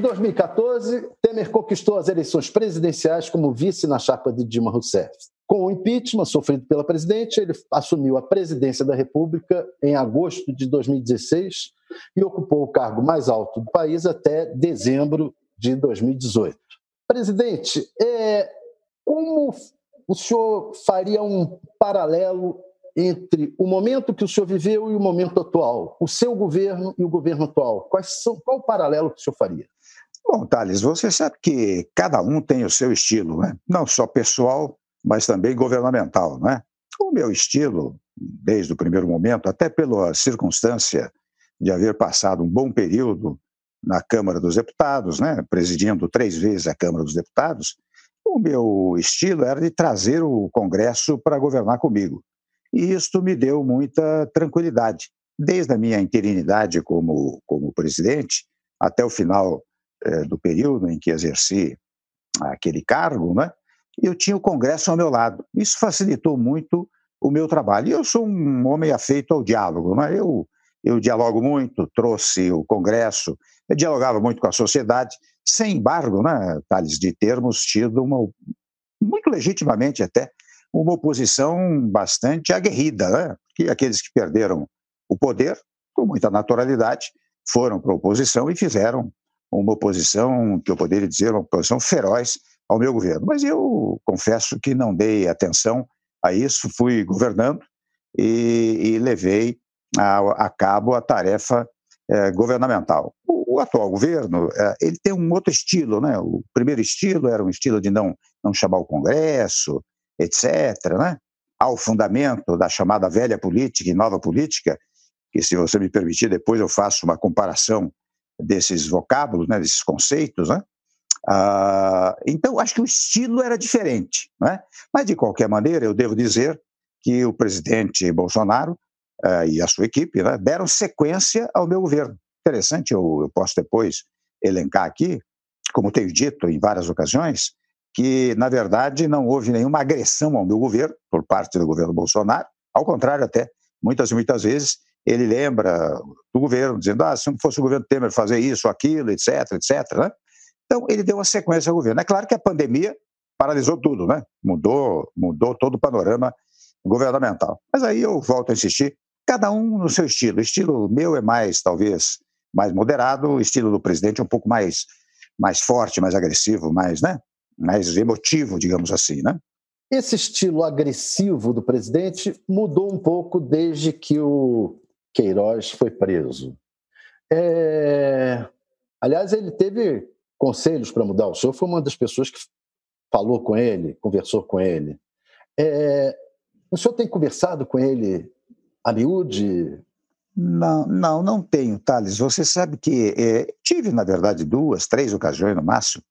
Em 2014, Temer conquistou as eleições presidenciais como vice na chapa de Dilma Rousseff. Com o impeachment sofrido pela presidente, ele assumiu a presidência da República em agosto de 2016 e ocupou o cargo mais alto do país até dezembro de 2018. Presidente, é, como o senhor faria um paralelo entre o momento que o senhor viveu e o momento atual, o seu governo e o governo atual? São, qual o paralelo que o senhor faria? Bom, Thales, você sabe que cada um tem o seu estilo, né? não só pessoal, mas também governamental. Né? O meu estilo, desde o primeiro momento, até pela circunstância de haver passado um bom período na Câmara dos Deputados, né, presidindo três vezes a Câmara dos Deputados, o meu estilo era de trazer o Congresso para governar comigo. E isto me deu muita tranquilidade. Desde a minha interinidade como, como presidente, até o final eh, do período em que exerci aquele cargo, né, eu tinha o Congresso ao meu lado. Isso facilitou muito o meu trabalho. E eu sou um homem afeito ao diálogo. Né? Eu eu dialogo muito, trouxe o Congresso, eu dialogava muito com a sociedade, sem embargo, né, Thales, de termos tido uma, muito legitimamente até, uma oposição bastante aguerrida, né? que aqueles que perderam o poder, com muita naturalidade, foram para a oposição e fizeram uma oposição, que eu poderia dizer, uma oposição feroz ao meu governo. Mas eu confesso que não dei atenção a isso, fui governando e, e levei a, a cabo a tarefa é, governamental. O, o, atual governo é, ele tem um outro estilo, né? O primeiro estilo era um estilo de não não chamar o Congresso, etc. Né? Há o fundamento da chamada velha política e nova política, que se você me permitir depois eu faço uma comparação desses vocábulos, né? Desses conceitos, né? Ah, então acho que o estilo era diferente, né? Mas de qualquer maneira eu devo dizer que o presidente Bolsonaro uh, e a sua equipe né, deram sequência ao meu governo. Interessante, eu, eu posso depois elencar aqui, como tenho dito em várias ocasiões, que, na verdade, não houve nenhuma agressão ao meu governo por parte do governo Bolsonaro, ao contrário, até, muitas e muitas vezes, ele lembra do governo, dizendo, ah, se não fosse o governo Temer fazer isso, aquilo, etc, etc. Né? Então, ele deu uma sequência ao governo. É claro que a pandemia paralisou tudo, né? mudou, mudou todo o panorama governamental. Mas aí eu volto a insistir, cada um no seu estilo. O estilo meu é mais, talvez, mais moderado, o estilo do presidente é um pouco mais, mais forte, mais agressivo, mais, né? mais emotivo, digamos assim, né? Esse estilo agressivo do presidente mudou um pouco desde que o Queiroz foi preso. É... Aliás, ele teve conselhos para mudar. O senhor foi uma das pessoas que falou com ele, conversou com ele. É... O senhor tem conversado com ele a miúde? Não, não, não tenho, Thales. Você sabe que é, tive, na verdade, duas, três ocasiões no máximo.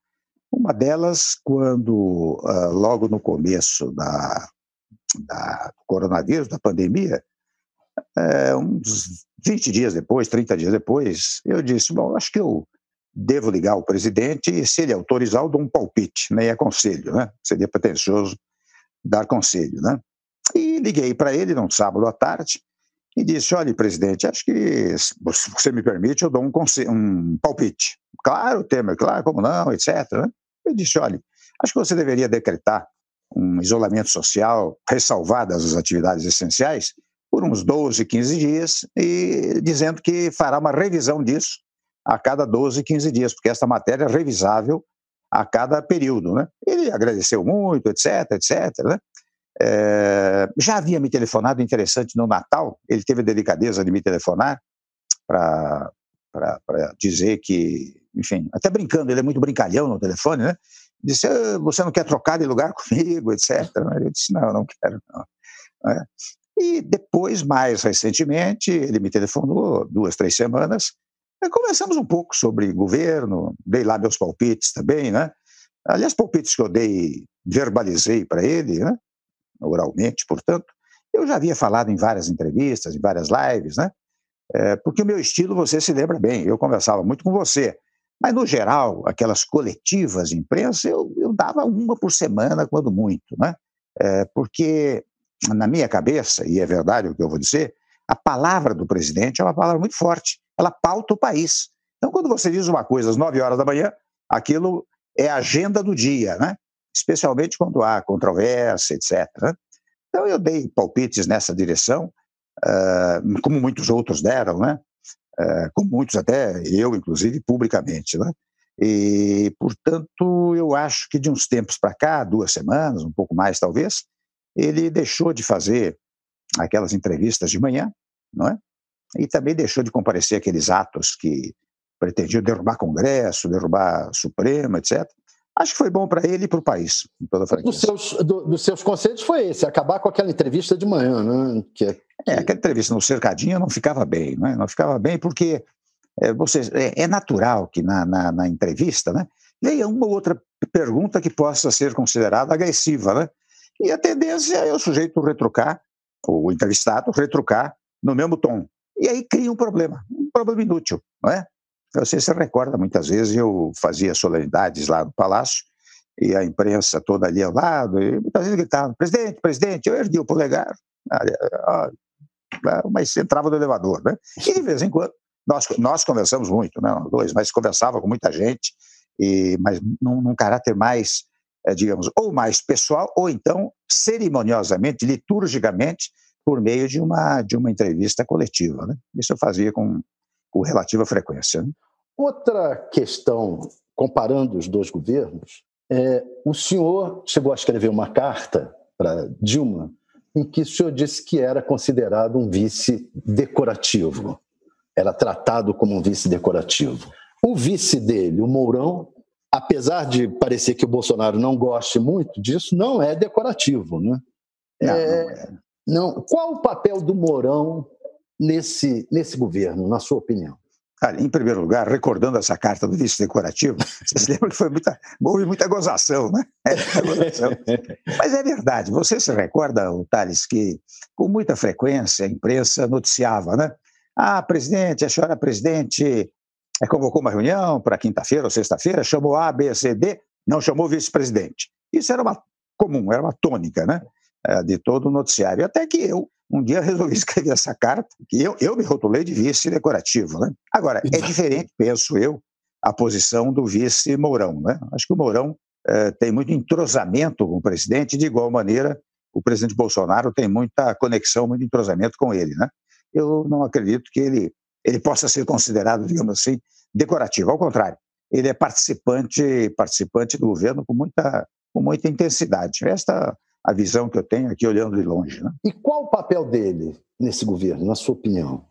Uma delas, quando, uh, logo no começo da, da coronavírus, da pandemia, é, uns 20 dias depois, 30 dias depois, eu disse: Bom, acho que eu devo ligar ao presidente e, se ele autorizar, eu dou um palpite, nem é conselho, né? Seria pretensioso dar conselho, né? E liguei para ele num sábado à tarde e disse: Olha, presidente, acho que, se você me permite, eu dou um, um palpite. Claro, Temer, claro, como não, etc. Né? Eu disse: Olha, acho que você deveria decretar um isolamento social, ressalvadas as atividades essenciais, por uns 12, 15 dias, e dizendo que fará uma revisão disso a cada 12, 15 dias, porque esta matéria é revisável a cada período. Né? Ele agradeceu muito, etc, etc. Né? É, já havia me telefonado, interessante, no Natal, ele teve a delicadeza de me telefonar para dizer que, enfim, até brincando, ele é muito brincalhão no telefone, né? Disse, ah, você não quer trocar de lugar comigo, etc. Eu disse, não, não quero, não. É. E depois, mais recentemente, ele me telefonou duas, três semanas, e conversamos um pouco sobre governo, dei lá meus palpites também, né? Aliás, palpites que eu dei, verbalizei para ele, né? oralmente, portanto, eu já havia falado em várias entrevistas, em várias lives, né? É, porque o meu estilo, você se lembra bem, eu conversava muito com você. Mas, no geral, aquelas coletivas de imprensa, eu, eu dava uma por semana, quando muito, né? É, porque, na minha cabeça, e é verdade o que eu vou dizer, a palavra do presidente é uma palavra muito forte, ela pauta o país. Então, quando você diz uma coisa às 9 horas da manhã, aquilo é agenda do dia, né? especialmente quando há controvérsia, etc. Né? Então, eu dei palpites nessa direção, uh, como muitos outros deram, né? Uh, como muitos até eu, inclusive, publicamente. Né? E, portanto, eu acho que de uns tempos para cá, duas semanas, um pouco mais talvez, ele deixou de fazer aquelas entrevistas de manhã, não é? E também deixou de comparecer aqueles atos que pretendiam derrubar Congresso, derrubar Supremo, etc. Acho que foi bom para ele e para o país, em toda a dos seus, do, dos seus conselhos foi esse, acabar com aquela entrevista de manhã, né? Que, é, é, aquela entrevista no cercadinho não ficava bem, né? não ficava bem porque é, você, é, é natural que na, na, na, entrevista né, venha uma ou outra pergunta que possa ser considerada agressiva, né? E a tendência é o sujeito retrucar, o entrevistado retrucar no mesmo tom. E aí cria um problema, um problema inútil, não é? Você se recorda, muitas vezes eu fazia solenidades lá no Palácio e a imprensa toda ali ao lado, e muitas vezes gritava, presidente, presidente, eu ergui o polegar, ah, mas entrava no elevador, né? E de vez em quando, nós, nós conversamos muito, né, dois, mas conversava com muita gente, e, mas num, num caráter mais, digamos, ou mais pessoal, ou então cerimoniosamente, liturgicamente, por meio de uma, de uma entrevista coletiva. Né? Isso eu fazia com, com relativa frequência. Né? Outra questão, comparando os dois governos, é, o senhor chegou a escrever uma carta para Dilma em que o senhor disse que era considerado um vice decorativo, era tratado como um vice decorativo. O vice dele, o Mourão, apesar de parecer que o Bolsonaro não goste muito disso, não é decorativo, né? Não, é, não, é. não Qual o papel do Mourão nesse, nesse governo, na sua opinião? Olha, em primeiro lugar, recordando essa carta do vice decorativo, vocês lembram que foi muita, houve muita gozação, né? É, gozação. Mas é verdade, você se recorda, Thales, que com muita frequência a imprensa noticiava, né? Ah, presidente, a senhora presidente é, convocou uma reunião para quinta-feira ou sexta-feira, chamou A, B, C, D, não chamou vice-presidente. Isso era uma comum, era uma tônica, né? É, de todo o noticiário. Até que eu, um dia, resolvi escrever essa carta, que eu, eu me rotulei de vice decorativo. Né? Agora, é diferente, penso eu, a posição do vice Mourão. Né? Acho que o Mourão é, tem muito entrosamento com o presidente, de igual maneira, o presidente Bolsonaro tem muita conexão, muito entrosamento com ele. Né? Eu não acredito que ele, ele possa ser considerado, digamos assim, decorativo. Ao contrário, ele é participante, participante do governo com muita, com muita intensidade. Esta a visão que eu tenho aqui olhando de longe. Né? E qual o papel dele nesse governo, na sua opinião?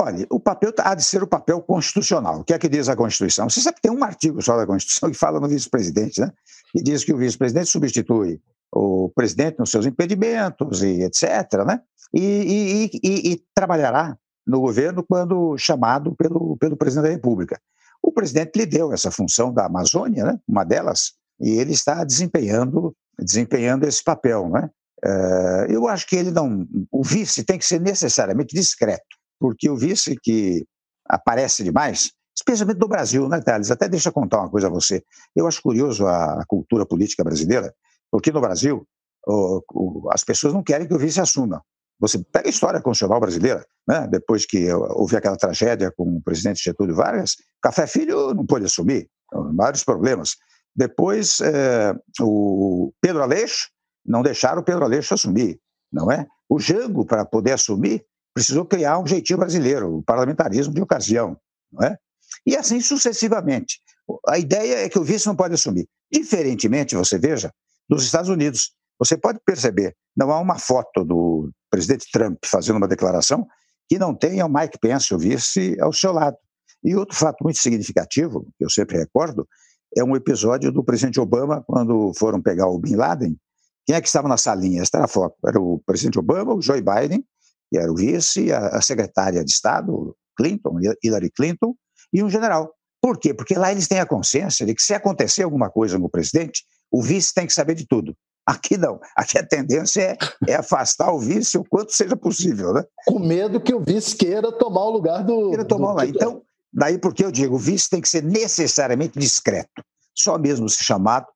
Olha, o papel há de ser o papel constitucional. O que é que diz a Constituição? Você sabe que tem um artigo só da Constituição que fala no vice-presidente, né? Que diz que o vice-presidente substitui o presidente nos seus impedimentos e etc., né? E, e, e, e, trabalhará no governo quando chamado pelo, pelo presidente da República. O presidente lhe deu essa função da Amazônia, né? Uma delas, e ele está desempenhando desempenhando esse papel, né? Uh, eu acho que ele não. O vice tem que ser necessariamente discreto, porque o vice que aparece demais, especialmente no Brasil, né, Thales? Até deixa eu contar uma coisa a você. Eu acho curioso a, cultura política brasileira, porque no Brasil as pessoas não querem que o vice assuma. Você pega a história constitucional brasileira, né? depois que houve aquela tragédia com o presidente Getúlio Vargas, Café Filho não pôde assumir, vários problemas. Depois, é, o Pedro Aleixo, não deixaram o Pedro Aleixo assumir, não é? O Jango, para poder assumir, precisou criar um jeitinho brasileiro, o parlamentarismo de ocasião, não é? E assim sucessivamente. A ideia é que o vice não pode assumir. Diferentemente, você veja, dos Estados Unidos. Você pode perceber, não há uma foto do presidente Trump fazendo uma declaração que não tenha o Mike Pence, o vice, ao seu lado. E outro fato muito significativo, que eu sempre recordo, é um episódio do presidente Obama, quando foram pegar o Bin Laden. Quem é que estava na salinha? Esta era a foto. Era o presidente Obama, o Joe Biden, que era o vice, a, a secretária de Estado, Clinton, Hillary Clinton, e um general. Por quê? Porque lá eles têm a consciência de que se acontecer alguma coisa no presidente, o vice tem que saber de tudo. Aqui não. Aqui a tendência é, é, afastar o vice o quanto seja possível, né? Com medo que o vice queira tomar o lugar do. Queira tomar do... lá. Então, Daí porque eu digo, o vice tem que ser necessariamente discreto. Só mesmo se chamado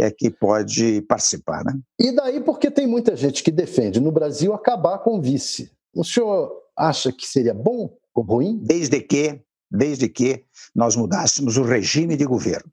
é que pode participar, né? E daí porque tem muita gente que defende no Brasil acabar com o vice. O senhor acha que seria bom ou ruim? Desde que, desde que nós mudássemos o regime de governo.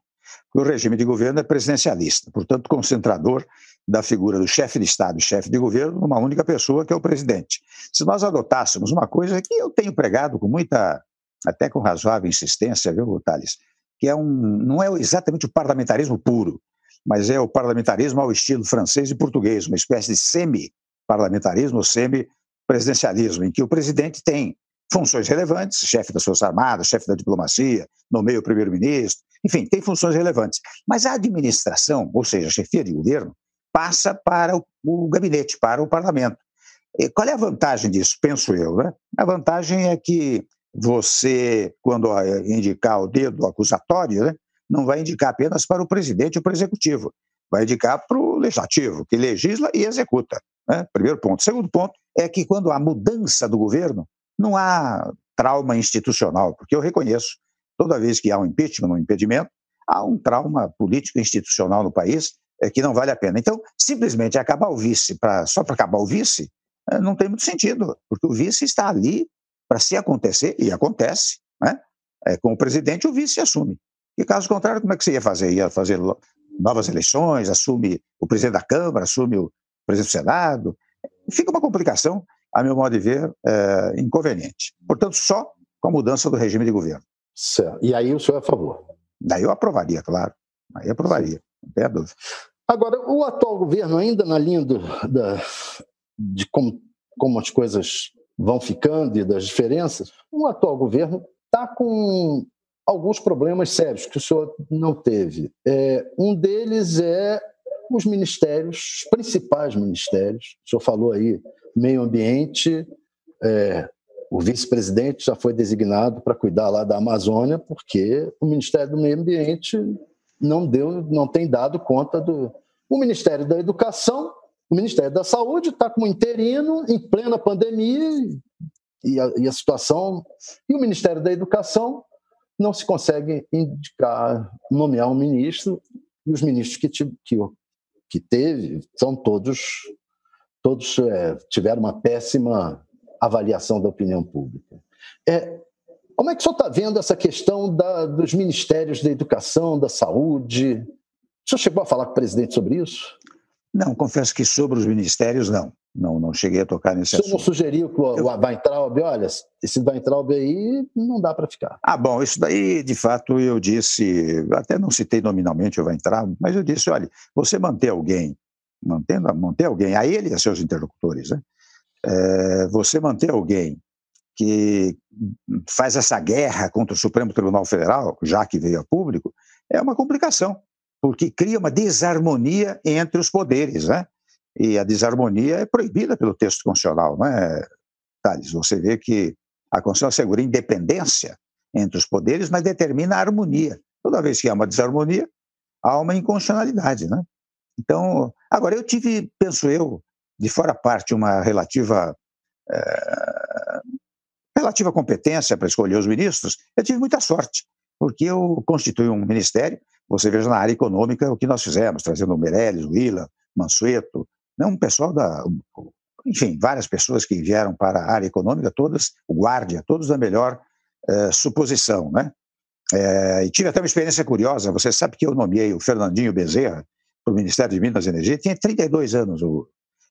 O regime de governo é presidencialista, portanto concentrador da figura do chefe de Estado e chefe de governo numa única pessoa, que é o presidente. Se nós adotássemos uma coisa que eu tenho pregado com muita, até com razoável insistência, viu, Thales, que é um, não é exatamente o parlamentarismo puro, mas é o parlamentarismo ao estilo francês e português, uma espécie de semi-parlamentarismo ou semi-presidencialismo, em que o presidente tem funções relevantes, chefe das Forças Armadas, chefe da diplomacia, nomeia o primeiro-ministro, enfim, tem funções relevantes. Mas a administração, ou seja, a chefia de governo, passa para o, o gabinete, para o parlamento. E qual é a vantagem disso, penso eu? Né? A vantagem é que você, quando indicar o dedo acusatório, né, não vai indicar apenas para o presidente ou para o executivo, vai indicar para o legislativo, que legisla e executa. Né? Primeiro ponto. Segundo ponto é que quando há mudança do governo, não há trauma institucional, porque eu reconheço, toda vez que há um impeachment, um impedimento, há um trauma político institucional no país é, que não vale a pena. Então, simplesmente acabar o vice pra, só para acabar o vice é, não tem muito sentido, porque o vice está ali para se acontecer, e acontece, né? É, com o presidente, o vice assume. E caso contrário, como é que você ia fazer? Ia fazer novas eleições, assume o presidente da Câmara, assume o presidente do Senado. Fica uma complicação, a meu modo de ver, é, inconveniente. Portanto, só com a mudança do regime de governo. Certo. E aí o senhor é a favor? Daí eu aprovaria, claro. Aí aprovaria, Agora, o atual governo, ainda na linha do, da, de como, como as coisas vão ficando e das diferenças, o atual governo está com alguns problemas sérios que o senhor não teve. É, um deles é os ministérios, os principais ministérios. O senhor falou aí, meio ambiente, é, o vice-presidente já foi designado para cuidar lá da Amazônia, porque o Ministério do Meio Ambiente não deu, não tem dado conta do. O Ministério da Educação, o Ministério da Saúde está como interino em plena pandemia e a, e a situação. E o Ministério da Educação não se consegue indicar, nomear um ministro, e os ministros que, que, que teve são todos, todos é, tiveram uma péssima avaliação da opinião pública. É, como é que o senhor está vendo essa questão da, dos ministérios da educação, da saúde? O senhor chegou a falar com o presidente sobre isso? Não, confesso que sobre os ministérios, não. Não, não cheguei a tocar nesse assunto. Você não sugeriu que o, eu... o Weintraub, olha, esse Weintraub aí não dá para ficar. Ah, bom, isso daí, de fato, eu disse, até não citei nominalmente o Weintraub, mas eu disse, olha, você manter alguém, mantendo, manter alguém, a ele e a seus interlocutores, né? É, você manter alguém que faz essa guerra contra o Supremo Tribunal Federal, já que veio a público, é uma complicação, porque cria uma desarmonia entre os poderes, né? E a desarmonia é proibida pelo texto constitucional, não é, Thales? Você vê que a Constituição assegura independência entre os poderes, mas determina a harmonia. Toda vez que há uma desarmonia, há uma inconstitucionalidade, né? Então, agora eu tive, penso eu, de fora parte, uma relativa é, relativa competência para escolher os ministros. Eu tive muita sorte, porque eu constituí um ministério. Você veja na área econômica o que nós fizemos, trazendo o Meirelles, o Willa, Mansueto, não, um pessoal da. Enfim, várias pessoas que vieram para a área econômica, todas, o Guardia, todos da melhor eh, suposição, né? É, e tive até uma experiência curiosa. Você sabe que eu nomeei o Fernandinho Bezerra para o Ministério de Minas e Energia, tinha 32 anos.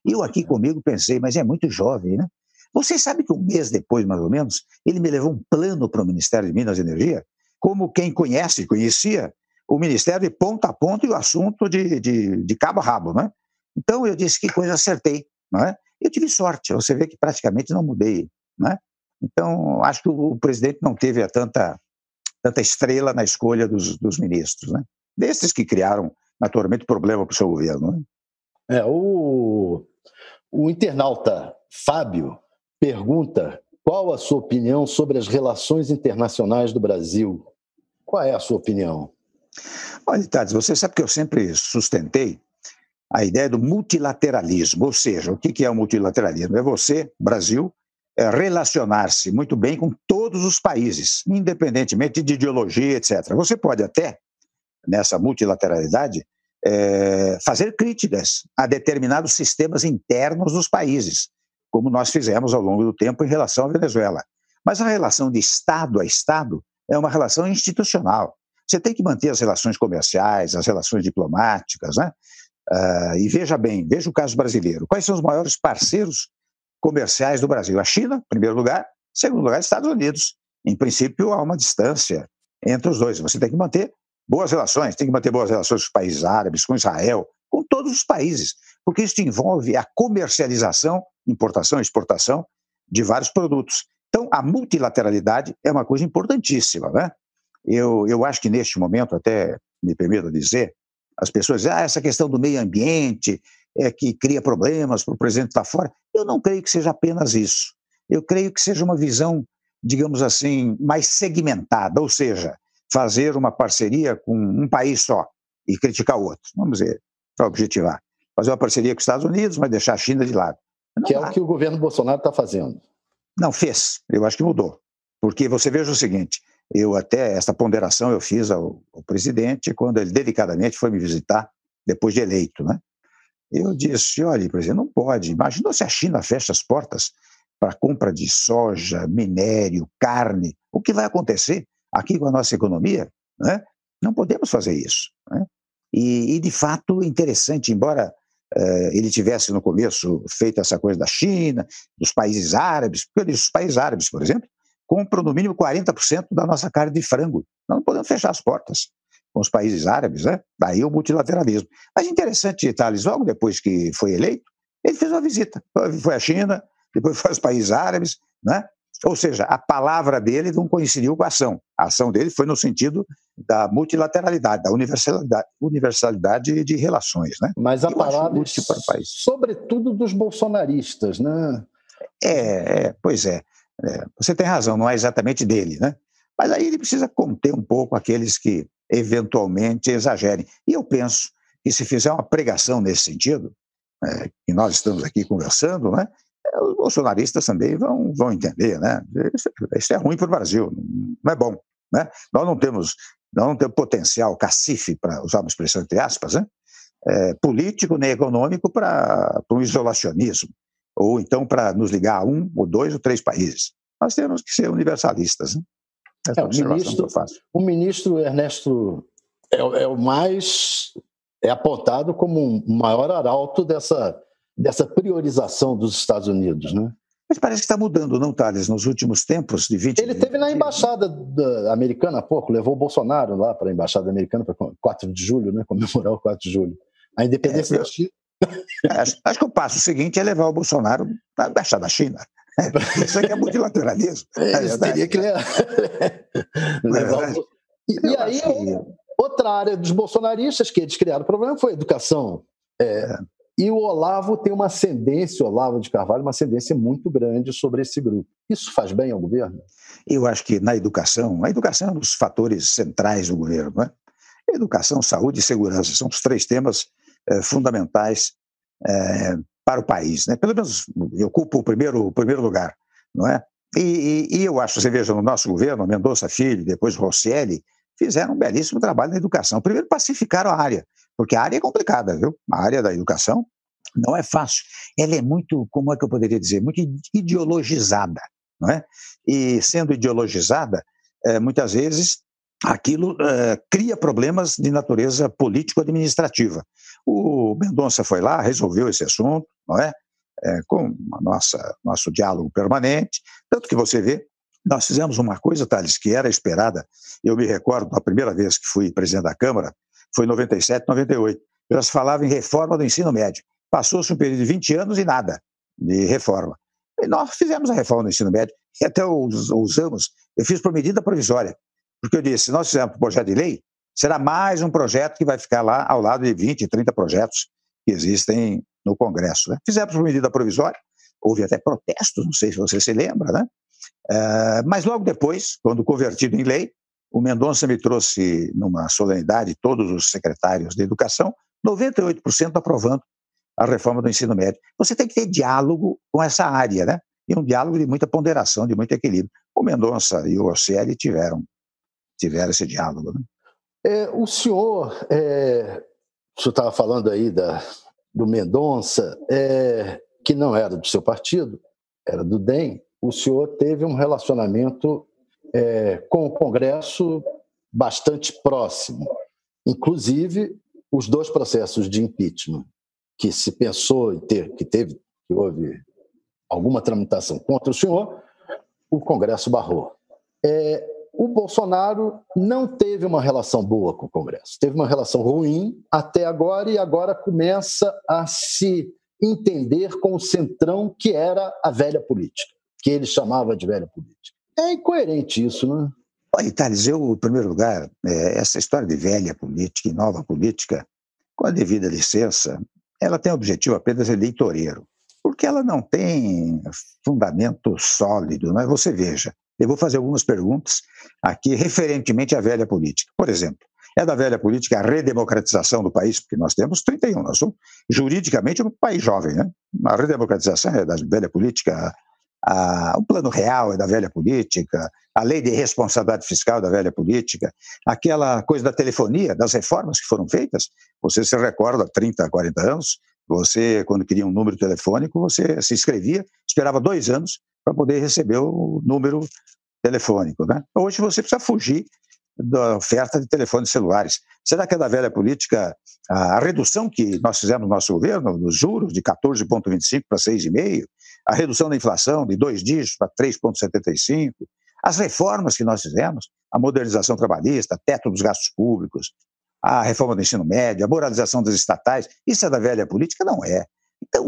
Eu aqui comigo pensei, mas é muito jovem, né? Você sabe que um mês depois, mais ou menos, ele me levou um plano para o Ministério de Minas e Energia, como quem conhece, conhecia o Ministério de ponta a ponta e o assunto de, de, de cabo a rabo, né? Então eu disse que coisa acertei, não é? Eu tive sorte, você vê que praticamente não mudei, né? Então acho que o presidente não teve a tanta tanta estrela na escolha dos, dos ministros, né? Desses que criaram naturalmente problema para o seu governo. Né? É o o internauta Fábio pergunta qual a sua opinião sobre as relações internacionais do Brasil. Qual é a sua opinião? Olha, Tades, você sabe que eu sempre sustentei a ideia do multilateralismo, ou seja, o que é o multilateralismo? É você, Brasil, é, relacionar-se muito bem com todos os países, independentemente de ideologia, etc. Você pode até, nessa multilateralidade, é, fazer críticas a determinados sistemas internos dos países, como nós fizemos ao longo do tempo em relação à Venezuela. Mas a relação de Estado a Estado é uma relação institucional. Você tem que manter as relações comerciais, as relações diplomáticas, né? Uh, e veja bem, veja o caso brasileiro. Quais são os maiores parceiros comerciais do Brasil? A China, em primeiro lugar, em segundo lugar, Estados Unidos. Em princípio, há uma distância entre os dois. Você tem que manter boas relações, tem que manter boas relações com os países árabes, com Israel, com todos os países, porque isso envolve a comercialização, importação e exportação de vários produtos. Então, a multilateralidade é uma coisa importantíssima. Né? Eu, eu acho que neste momento, até me permito dizer, as pessoas dizem, ah, essa questão do meio ambiente é que cria problemas para o presidente estar fora. Eu não creio que seja apenas isso. Eu creio que seja uma visão, digamos assim, mais segmentada, ou seja, fazer uma parceria com um país só e criticar o outro. Vamos dizer, para objetivar. Fazer uma parceria com os Estados Unidos, mas deixar a China de lado. Não que dá. é o que o governo Bolsonaro está fazendo. Não, fez. Eu acho que mudou. Porque você veja o seguinte, eu até, essa ponderação eu fiz ao, ao presidente quando ele delicadamente foi me visitar depois de eleito, né? Eu disse, olha, presidente, não pode. Imagina se a China fecha as portas para a compra de soja, minério, carne. O que vai acontecer? aqui com a nossa economia, né? não podemos fazer isso. Né? E, e, de fato, interessante, embora uh, ele tivesse no começo feito essa coisa da China, dos países árabes, porque os países árabes, por exemplo, compram no mínimo 40% da nossa carne de frango. Nós não podemos fechar as portas com os países árabes, né? daí o multilateralismo. Mas interessante, Thales, logo depois que foi eleito, ele fez uma visita. Foi à China, depois foi aos países árabes, né? Ou seja, a palavra dele não coincidiu com a ação. A ação dele foi no sentido da multilateralidade, da universalidade, universalidade de relações. Né? Mas a Eu palavra, para o país. sobretudo dos bolsonaristas, né? É, é pois é, é. Você tem razão, não é exatamente dele, né? Mas aí ele precisa conter um pouco aqueles que eventualmente exagerem. E eu penso que se fizer uma pregação nesse sentido, é, que nós estamos aqui conversando, né? Os bolsonaristas também vão, vão entender, né? Isso, isso é ruim para o Brasil, não é bom, né? Nós não temos, nós não temos potencial cacife, para usar uma expressão entre aspas, né? É, político nem econômico para um isolacionismo, ou então para nos ligar a um, ou dois, ou três países. Nós temos que ser universalistas. Né? É, o, ministro, o ministro Ernesto é, é o mais é apontado como o um maior arauto dessa dessa priorização dos Estados Unidos, né? Mas parece que está mudando, não, Thales, nos últimos tempos de 20 Ele teve na embaixada americana há pouco, levou o Bolsonaro lá para a embaixada americana para 4 de julho, né? Comemorar o 4 de julho. A independência é, da China. Acho, acho, que o passo seguinte é levar o Bolsonaro para a embaixada da China. Isso aqui é multilateralismo. É, é teria que levar. o... E, e aí, que... outra área dos bolsonaristas que eles criaram o problema foi a educação. É, é. E o Olavo tem uma ascendência, Olavo de Carvalho, uma ascendência muito grande sobre esse grupo. Isso faz bem ao governo? Eu acho que na educação, a educação é um dos fatores centrais do governo. Né? Educação, saúde e segurança são os três temas é, fundamentais é, para o país. Né? Pelo menos ocupa o primeiro, o primeiro lugar. Não é? E, e, e, eu acho, você veja, no nosso governo, Mendonça Filho, depois Rosselli, fizeram um belíssimo trabalho na educação. Primeiro, pacificaram a área, porque a área é complicada, viu? A área da educação não é fácil. Ela é muito, como é que eu poderia dizer, muito ideologizada, não é? E sendo ideologizada, é, muitas vezes aquilo é, cria problemas de natureza político-administrativa. O Mendonça foi lá, resolveu esse assunto, não é? é com a nossa nosso diálogo permanente, tanto que você vê nós fizemos uma coisa, Thales, que era esperada. Eu me recordo, a primeira vez que fui presidente da Câmara, foi em 97, 98. Elas falavam em reforma do ensino médio. Passou-se um período de 20 anos e nada de reforma. E nós fizemos a reforma do ensino médio e até usamos, eu fiz por medida provisória, porque eu disse, se nós fizermos um projeto de lei, será mais um projeto que vai ficar lá ao lado de 20, 30 projetos que existem no Congresso. Né? Fizemos por medida provisória, houve até protestos, não sei se você se lembra, né? Uh, mas logo depois, quando convertido em lei, o Mendonça me trouxe numa solenidade todos os secretários de educação, 98% aprovando a reforma do ensino médio. Você tem que ter diálogo com essa área, né? e um diálogo de muita ponderação, de muito equilíbrio. O Mendonça e o Orselli tiveram, tiveram esse diálogo. Né? É, o senhor, é, o senhor estava falando aí da, do Mendonça, é, que não era do seu partido, era do DEM, o senhor teve um relacionamento é, com o Congresso bastante próximo. Inclusive, os dois processos de impeachment que se pensou em ter, que teve, que houve alguma tramitação contra o senhor, o Congresso barrou. É, o Bolsonaro não teve uma relação boa com o Congresso, teve uma relação ruim até agora e agora começa a se entender com o centrão que era a velha política, que ele chamava de velha política. É incoerente isso, não é? Olha, Thales, eu, em primeiro lugar, é, essa história de velha política e nova política, com a devida licença, ela tem objetivo apenas eleitoreiro, porque ela não tem fundamento sólido. Mas você veja, eu vou fazer algumas perguntas aqui referentemente à velha política. Por exemplo, é da velha política a redemocratização do país, porque nós temos 31, nós somos juridicamente um país jovem, né? A redemocratização é da velha política, a, o plano real é da velha política, a lei de responsabilidade fiscal da velha política, aquela coisa da telefonia, das reformas que foram feitas, você se recorda, 30, 40 anos, você, quando queria um número telefônico, você se inscrevia, esperava dois anos para poder receber o número telefônico. Né? Hoje você precisa fugir da oferta de telefones celulares. Será que é da velha política a redução que nós fizemos no nosso governo, nos juros, de 14,25 para 6,5%, a redução da inflação de dois dígitos para 3,75%, as reformas que nós fizemos, a modernização trabalhista, teto dos gastos públicos, a reforma do ensino médio, a moralização das estatais, isso é da velha política? Não é. Então,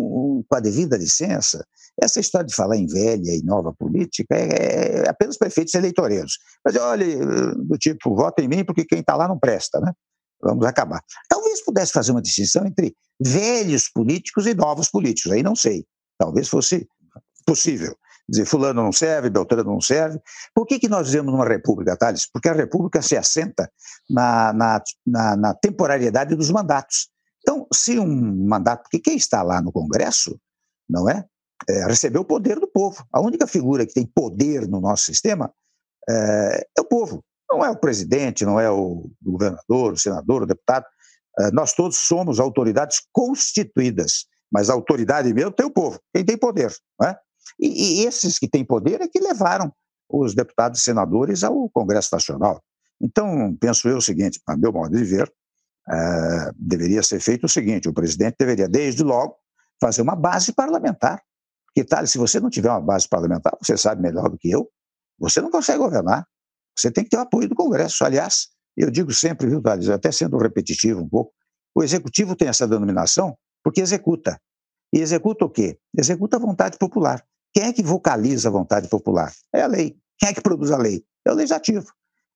com a devida licença, essa história de falar em velha e nova política é, é apenas para efeitos eleitoreiros. Mas olha, do tipo, vota em mim porque quem está lá não presta, né? Vamos acabar. Talvez pudesse fazer uma distinção entre velhos políticos e novos políticos, aí não sei. Talvez fosse possível dizer fulano não serve, Beltrano não serve. Por que, que nós vivemos numa república, Thales? Porque a república se assenta na, na, na, na temporariedade dos mandatos. Então, se um mandato, porque quem está lá no Congresso, não é? é recebeu o poder do povo. A única figura que tem poder no nosso sistema é, é o povo. Não é o presidente, não é o governador, o senador, o deputado. É, nós todos somos autoridades constituídas, mas a autoridade mesmo tem o povo, quem tem poder. Não é? E, e esses que têm poder é que levaram os deputados e senadores ao Congresso Nacional. Então, penso eu o seguinte, a meu modo de ver, é, deveria ser feito o seguinte: o presidente deveria, desde logo, fazer uma base parlamentar. Porque, tal, se você não tiver uma base parlamentar, você sabe melhor do que eu, você não consegue governar. Você tem que ter o apoio do Congresso. Aliás, eu digo sempre, viu, Thales, até sendo repetitivo um pouco, o executivo tem essa denominação porque executa. E executa o quê? Executa a vontade popular. Quem é que vocaliza a vontade popular? É a lei. Quem é que produz a lei? É o legislativo.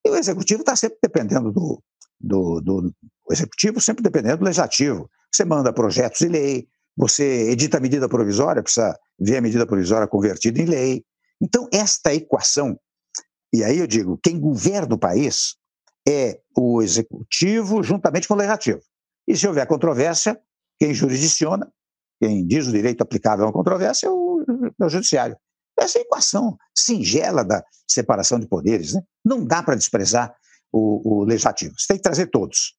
E o executivo está sempre dependendo do, do, do executivo, sempre dependendo do legislativo. Você manda projetos de lei, você edita a medida provisória, precisa ver a medida provisória convertida em lei. Então, esta equação, e aí eu digo, quem governa o país é o executivo juntamente com o legislativo. E se houver controvérsia, quem jurisdiciona, quem diz o direito aplicável a uma controvérsia é o no judiciário. Essa é a equação singela da separação de poderes. Né? Não dá para desprezar o, o, legislativo. Você tem que trazer todos.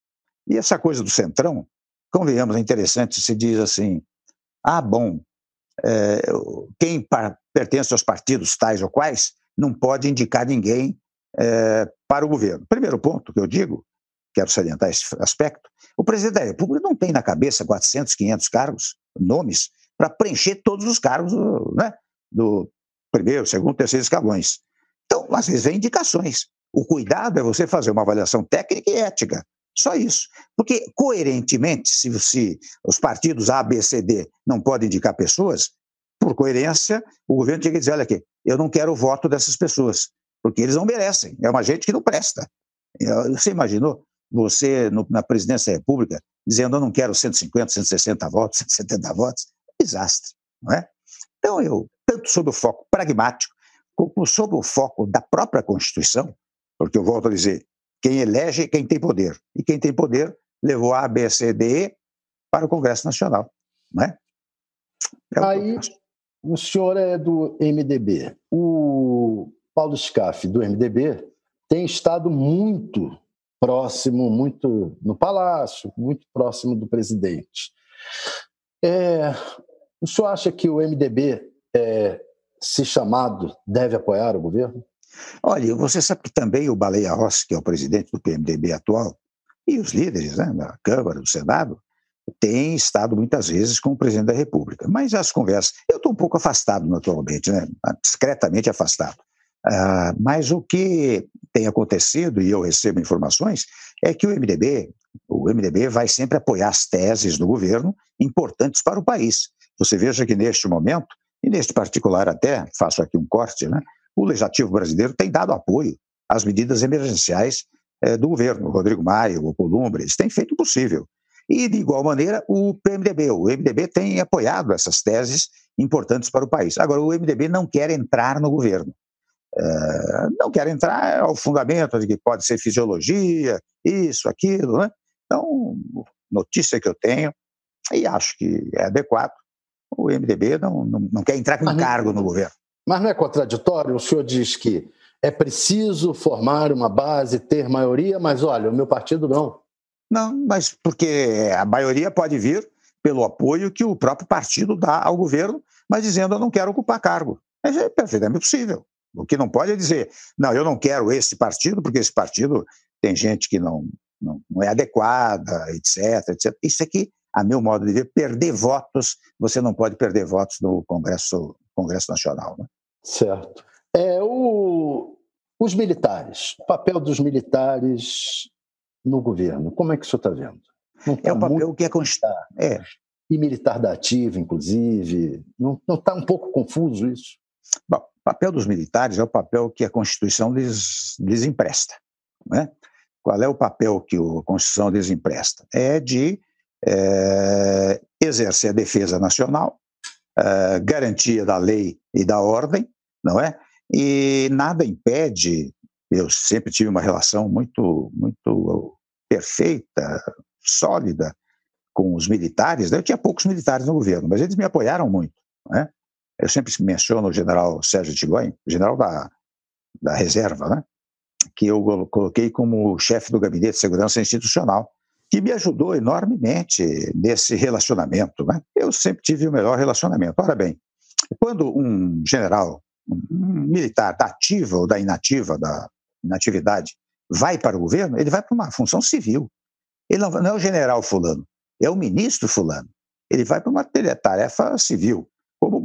E essa coisa do centrão, convenhamos, é interessante, se diz assim, ah, bom, é, quem pertence aos partidos tais ou quais não pode indicar ninguém é, para o governo. Primeiro ponto que eu digo, quero salientar esse aspecto, o presidente da República não tem na cabeça 400, 500 cargos, nomes, para preencher todos os cargos né, do primeiro, segundo, terceiro escalões. Então, às vezes, vem indicações. O cuidado é você fazer uma avaliação técnica e ética. Só isso. Porque, coerentemente, se, se os partidos A, B, C, D não podem indicar pessoas, por coerência, o governo tinha que dizer: olha aqui, eu não quero o voto dessas pessoas, porque eles não merecem. É uma gente que não presta. Você imaginou você, no, na presidência da República, dizendo: eu não quero 150, 160 votos, 170 votos? desastre, não é? Então, eu, tanto sob o foco pragmático, como sob o foco da própria Constituição, porque eu volto a dizer, quem elege é quem tem poder, e quem tem poder levou a ABCDE para o Congresso Nacional, não é? é Aí, o senhor é do MDB. O Paulo Scaff, do MDB, tem estado muito próximo, muito no palácio, muito próximo do presidente. É, o senhor acha que o MDB, é, se chamado, deve apoiar o governo? Olha, você sabe que também o Baleia Rossi, que é o presidente do PMDB atual, e os líderes né, da Câmara, do Senado, têm estado muitas vezes com o presidente da República. Mas as conversas. Eu estou um pouco afastado naturalmente, né, discretamente afastado. Uh, mas o que tem acontecido, e eu recebo informações, é que o MDB, o MDB vai sempre apoiar as teses do governo importantes para o país. Você veja que neste momento, e neste particular até, faço aqui um corte, né, o Legislativo brasileiro tem dado apoio às medidas emergenciais eh, do governo. O Rodrigo Maia, o Columbre, eles têm feito o possível. E, de igual maneira, o PMDB. O MDB tem apoiado essas teses importantes para o país. Agora, o MDB não quer entrar no governo. É, não quero entrar ao fundamento de que pode ser fisiologia, isso, aquilo, né? Então, notícia que eu tenho, e acho que é adequado, o MDB não, não, não quer entrar com mas, cargo no governo. Mas não é contraditório? O senhor diz que é preciso formar uma base, ter maioria, mas olha, o meu partido não. Não, mas porque a maioria pode vir pelo apoio que o próprio partido dá ao governo, mas dizendo eu não quero ocupar cargo. É perfeitamente possível. O que não pode é dizer, não, eu não quero esse partido, porque esse partido tem gente que não, não, não é adequada, etc, etc. Isso aqui, a meu modo de ver, perder votos, você não pode perder votos no Congresso, Congresso Nacional. Né? Certo. É, o, os militares, o papel dos militares no governo, como é que o senhor está vendo? Tá é o papel que é constante. É. E militar da ativa, inclusive. Não está um pouco confuso isso? Bom, o papel dos militares é o papel que a Constituição lhes, lhes empresta. Né? Qual é o papel que a Constituição lhes empresta? É de é, exercer a defesa nacional, é, garantia da lei e da ordem, não é? E nada impede. Eu sempre tive uma relação muito, muito perfeita, sólida com os militares. Né? Eu tinha poucos militares no governo, mas eles me apoiaram muito. Não é? Eu sempre menciono o general Sérgio Tigonho, general da, da reserva, né? que eu coloquei como chefe do Gabinete de Segurança Institucional, que me ajudou enormemente nesse relacionamento. Né? Eu sempre tive o melhor relacionamento. Ora bem, quando um general, um militar da ativa ou da inativa, da inatividade, vai para o governo, ele vai para uma função civil. Ele não, não é o general fulano, é o ministro fulano. Ele vai para uma tarefa civil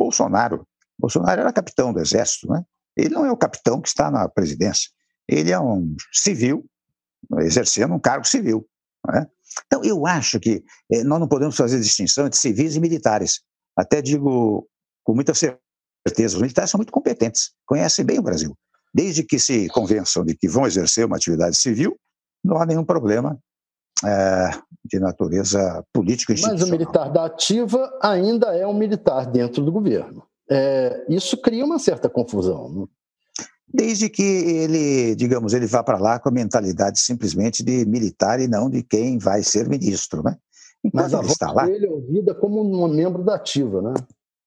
Bolsonaro. Bolsonaro era capitão do Exército, né? Ele não é o capitão que está na presidência. Ele é um civil, exercendo um cargo civil. Né? Então, eu acho que eh, nós não podemos fazer distinção entre civis e militares. Até digo com muita certeza, os militares são muito competentes, conhecem bem o Brasil. Desde que se convençam de que vão exercer uma atividade civil, não há nenhum problema é, de natureza política Mas o militar da ativa ainda é um militar dentro do governo. É, isso cria uma certa confusão. Né? Desde que ele, digamos, ele vá para lá com a mentalidade simplesmente de militar e não de quem vai ser ministro, né? Enquanto Mas a voz lá... dele é ouvida como um membro da ativa, né?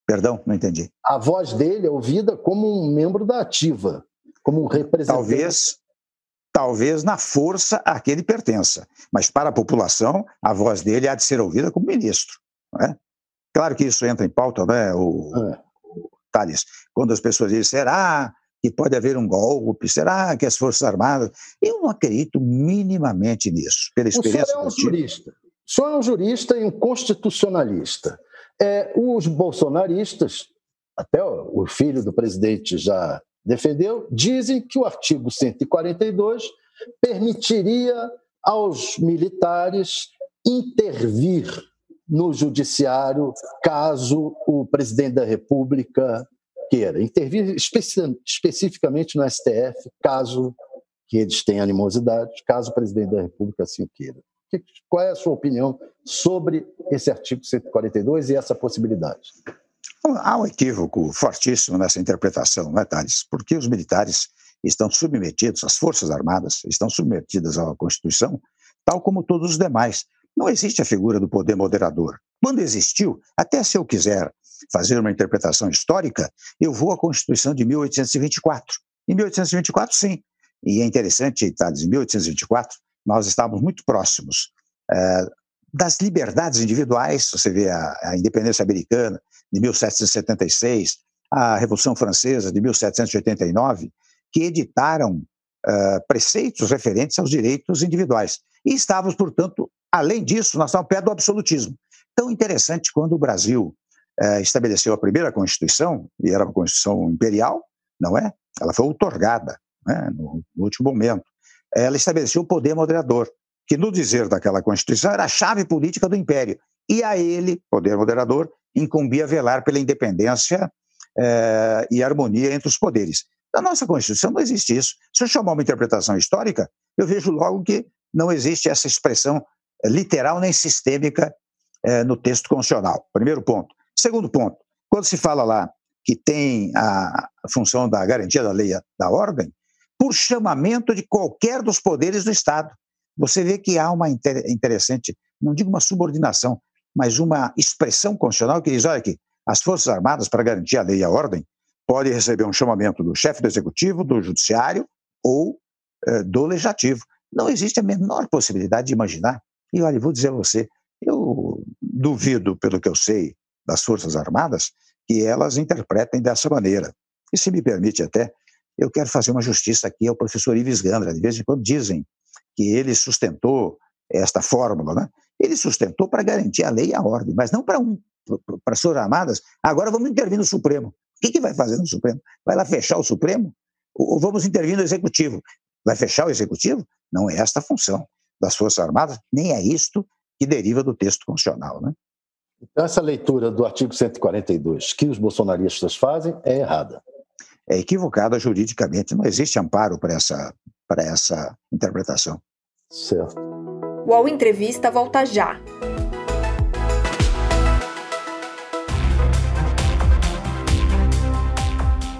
Perdão, não entendi. A voz dele é ouvida como um membro da ativa, como um representante. Talvez, talvez na força a que ele pertença. Mas para a população, a voz dele há de ser ouvida como ministro. É? Claro que isso entra em pauta, né, o, é. Thales? Quando as pessoas dizem, será que pode haver um golpe? Será que as Forças Armadas. Eu não acredito minimamente nisso, pela experiência. O senhor é um jurista. O senhor é um jurista e um constitucionalista. É, os bolsonaristas, até o filho do presidente já defendeu, dizem que o artigo 142 permitiria aos militares intervir no judiciário caso o presidente da República queira. Intervir especi especificamente no STF, caso que eles tenham animosidade, caso o presidente da República assim o queira. Qual é a sua opinião sobre esse artigo 142 e essa possibilidade? Há um equívoco fortíssimo nessa interpretação, não é, Thales? Porque os militares estão submetidos, as Forças Armadas estão submetidas à Constituição, tal como todos os demais. Não existe a figura do poder moderador. Quando existiu, até se eu quiser fazer uma interpretação histórica, eu vou à Constituição de 1824. Em 1824, sim. E é interessante, Thales, em 1824, nós estávamos muito próximos é, das liberdades individuais, você vê a, a independência americana de 1776, a Revolução Francesa de 1789, que editaram uh, preceitos referentes aos direitos individuais. E estávamos, portanto, além disso, nós estávamos perto do absolutismo. Tão interessante quando o Brasil uh, estabeleceu a primeira Constituição, e era uma Constituição imperial, não é? Ela foi otorgada né, no, no último momento. Ela estabeleceu o poder moderador, que, no dizer daquela Constituição, era a chave política do Império. E a ele, poder moderador, incumbia velar pela independência eh, e harmonia entre os poderes. Na nossa Constituição não existe isso. Se eu chamar uma interpretação histórica, eu vejo logo que não existe essa expressão eh, literal nem sistêmica eh, no texto constitucional. Primeiro ponto. Segundo ponto, quando se fala lá que tem a função da garantia da lei da ordem, por chamamento de qualquer dos poderes do Estado. Você vê que há uma interessante, não digo uma subordinação, mas uma expressão constitucional que diz: olha aqui, as Forças Armadas, para garantir a lei e a ordem, podem receber um chamamento do chefe do executivo, do judiciário ou eh, do legislativo. Não existe a menor possibilidade de imaginar. E olha, vou dizer a você, eu duvido, pelo que eu sei das Forças Armadas, que elas interpretem dessa maneira. E se me permite até, eu quero fazer uma justiça aqui ao professor Ives Gandra. De vez em quando dizem que ele sustentou esta fórmula, né? Ele sustentou para garantir a lei e a ordem, mas não para um para as Forças Armadas, agora vamos intervir no Supremo. O que, que vai fazer no Supremo? Vai lá fechar o Supremo? Ou vamos intervir no Executivo? Vai fechar o Executivo? Não é esta a função das Forças Armadas, nem é isto que deriva do texto constitucional. Né? Então, essa leitura do artigo 142 que os bolsonaristas fazem é errada. É equivocada juridicamente, não existe amparo para essa, para essa interpretação. Certo. O UOL Entrevista volta já.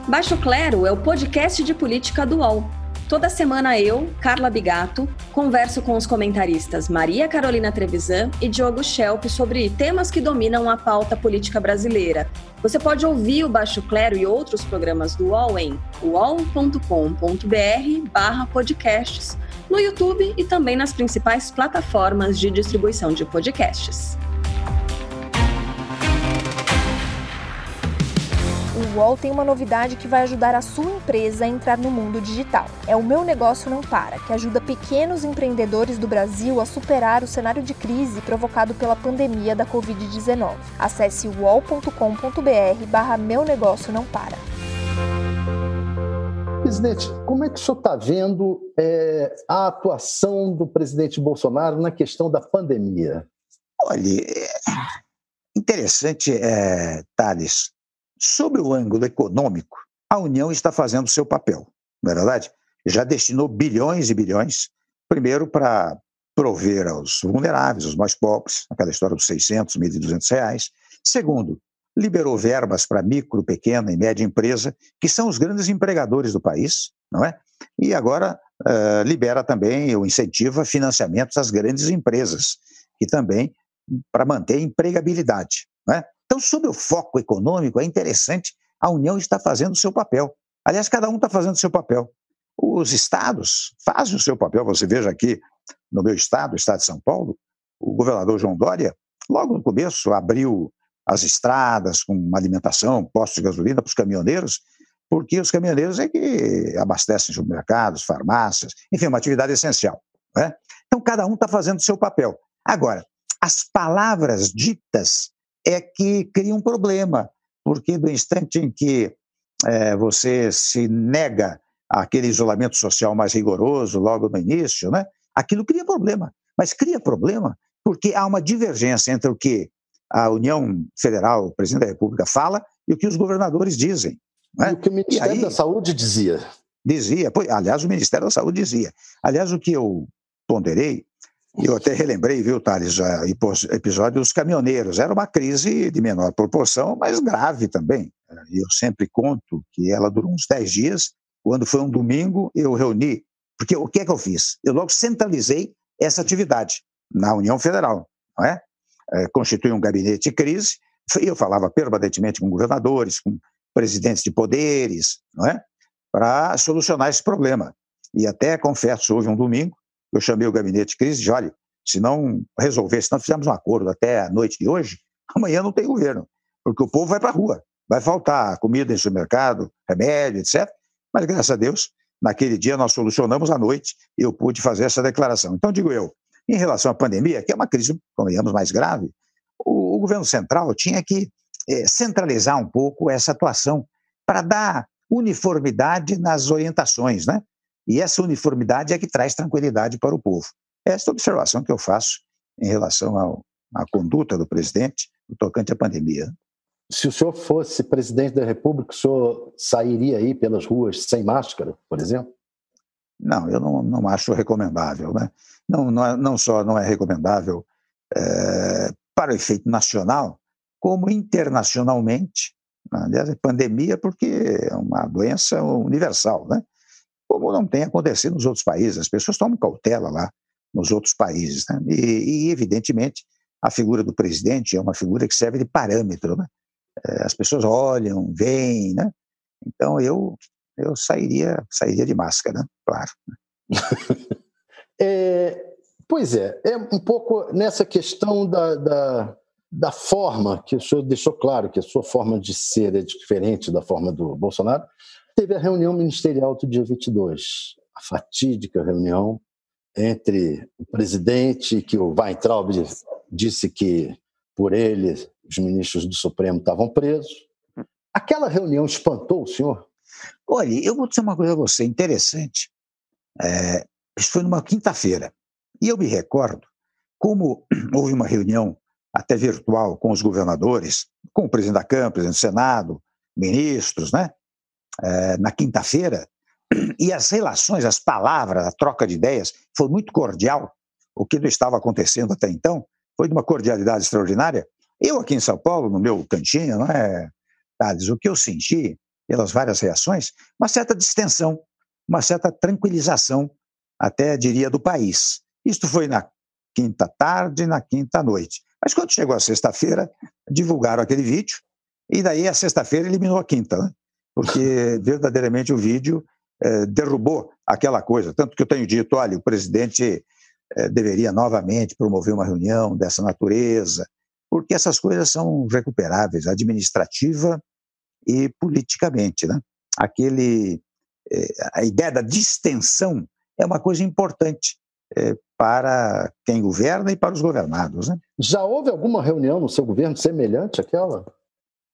Baixo Clero é o podcast de política do UOL. Toda semana eu, Carla Bigato, converso com os comentaristas Maria Carolina Trevisan e Diogo Schelp sobre temas que dominam a pauta política brasileira. Você pode ouvir o Baixo Clero e outros programas do UOL em uol.com.br barra podcasts, no YouTube e também nas principais plataformas de distribuição de podcasts. o UOL tem uma novidade que vai ajudar a sua empresa a entrar no mundo digital. É o Meu Negócio Não Para, que ajuda pequenos empreendedores do Brasil a superar o cenário de crise provocado pela pandemia da Covid-19. Acesse uol.com.br barra Meu Negócio Não Para. Presidente, como é que o senhor está vendo é, a atuação do presidente Bolsonaro na questão da pandemia? Olha, é interessante, é, Thales, Sob o ângulo econômico, a União está fazendo o seu papel, não é verdade? Já destinou bilhões e bilhões, primeiro para prover aos vulneráveis, aos mais pobres, aquela história dos 600, 1.200 reais. Segundo, liberou verbas para micro, pequena e média empresa, que são os grandes empregadores do país, não é? E agora uh, libera também ou incentiva financiamentos às grandes empresas, que também para manter a empregabilidade, não é? Então, sob o foco econômico, é interessante, a União está fazendo o seu papel. Aliás, cada um está fazendo o seu papel. Os estados fazem o seu papel. Você veja aqui no meu estado, o estado de São Paulo, o governador João Dória, logo no começo, abriu as estradas com alimentação, postos de gasolina para os caminhoneiros, porque os caminhoneiros é que abastecem supermercados, farmácias, enfim, uma atividade essencial. Né? Então, cada um está fazendo o seu papel. Agora, as palavras ditas é que cria um problema, porque do instante em que é, você se nega aquele isolamento social mais rigoroso logo no início, né, aquilo cria problema. Mas cria problema porque há uma divergência entre o que a União Federal, o presidente da República, fala e o que os governadores dizem. Né? E o que o Ministério aí, da Saúde dizia. Dizia, aliás, o Ministério da Saúde dizia. Aliás, o que eu ponderei eu até relembrei, viu, Thales, o episódio dos caminhoneiros. Era uma crise de menor proporção, mas grave também. Eu sempre conto que ela durou uns 10 dias. Quando foi um domingo, eu reuni. Porque o que é que eu fiz? Eu logo centralizei essa atividade na União Federal, não é? É constituí um gabinete de crise, eu falava permanentemente com governadores, com presidentes de poderes, não é? Para solucionar esse problema. E até, confesso, houve um domingo, eu chamei o gabinete de crise e disse, olha, se não resolver, se não fizermos um acordo até a noite de hoje, amanhã não tem governo, porque o povo vai para a rua, vai faltar comida em supermercado, remédio, etc. Mas, graças a Deus, naquele dia nós solucionamos à noite e eu pude fazer essa declaração. Então, digo eu, em relação à pandemia, que é uma crise, convenhamos, mais grave, o, o governo central tinha que é, centralizar um pouco essa atuação para dar uniformidade nas orientações, né? E essa uniformidade é que traz tranquilidade para o povo. Esta observação que eu faço em relação ao, à conduta do presidente no tocante à pandemia. Se o senhor fosse presidente da República, o senhor sairia aí pelas ruas sem máscara, por exemplo? Não, eu não, não acho recomendável. Né? Não, não, é, não só não é recomendável é, para o efeito nacional, como internacionalmente. Aliás, é pandemia porque é uma doença universal, né? como não tem acontecido nos outros países. As pessoas tomam cautela lá nos outros países. Né? E, e, evidentemente, a figura do presidente é uma figura que serve de parâmetro. Né? É, as pessoas olham, veem. Né? Então, eu, eu sairia, sairia de máscara, né? claro. é, pois é, é um pouco nessa questão da, da, da forma que o senhor deixou claro que a sua forma de ser é diferente da forma do Bolsonaro. Teve a reunião ministerial do dia 22, a fatídica reunião entre o presidente, que o Weintraub disse que por ele os ministros do Supremo estavam presos. Aquela reunião espantou o senhor? Olha, eu vou dizer uma coisa a você interessante. É, isso foi numa quinta-feira. E eu me recordo como houve uma reunião até virtual com os governadores, com o presidente da Câmara, presidente do Senado, ministros, né? É, na quinta-feira, e as relações, as palavras, a troca de ideias foi muito cordial. O que não estava acontecendo até então foi de uma cordialidade extraordinária. Eu aqui em São Paulo, no meu cantinho, não é, Thales, o que eu senti pelas várias reações, uma certa distensão, uma certa tranquilização, até diria, do país. Isto foi na quinta tarde, na quinta noite. Mas quando chegou a sexta-feira, divulgaram aquele vídeo, e daí a sexta-feira eliminou a quinta, né? porque verdadeiramente o vídeo eh, derrubou aquela coisa. Tanto que eu tenho dito: olha, o presidente eh, deveria novamente promover uma reunião dessa natureza, porque essas coisas são recuperáveis, administrativa e politicamente. Né? Aquele, eh, a ideia da distensão é uma coisa importante para quem governa e para os governados. Né? Já houve alguma reunião no seu governo semelhante àquela?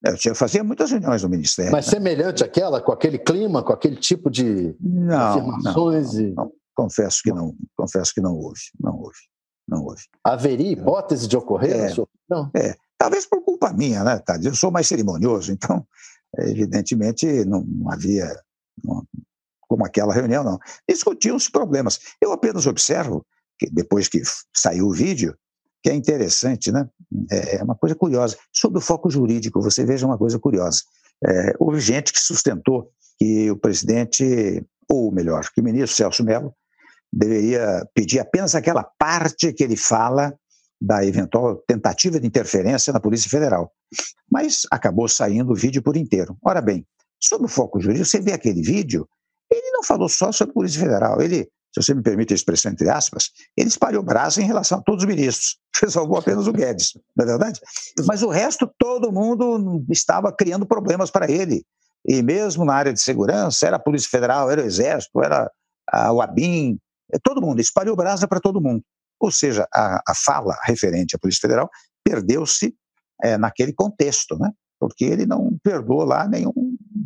Eu tinha, fazia muitas reuniões no Ministério. Mas né? semelhante àquela, com aquele clima, com aquele tipo de não, afirmações? Não, não, não, Confesso que não. Confesso que não houve. Não houve. Não houve. Haveria hipótese de ocorrer? É, não. é. Talvez por culpa minha, né, Tade? Eu sou mais cerimonioso, então, evidentemente, não, havia, como aquela reunião, não. Discutiam-se problemas. Eu apenas observo, que depois que saiu o vídeo, que é interessante, né? É, é uma coisa curiosa. Sobre o foco jurídico, você veja uma coisa curiosa. É, houve gente que sustentou que o presidente, ou melhor, que o ministro Celso Mello deveria pedir apenas aquela parte que ele fala da eventual tentativa de interferência na Polícia Federal. Mas acabou saindo o vídeo por inteiro. Ora bem, sobre o foco jurídico, você vê aquele vídeo, ele não falou só sobre a Polícia Federal, ele se você me permite a expressão entre aspas, ele espalhou braço em relação a todos os ministros. Salvou apenas o Guedes, não é verdade? Mas o resto, todo mundo estava criando problemas para ele. E mesmo na área de segurança, era a Polícia Federal, era o Exército, era a UABIN, é todo mundo, espalhou brasa para todo mundo. Ou seja, a, a fala referente à Polícia Federal perdeu-se é, naquele contexto, né? porque ele não perdoou lá nenhum,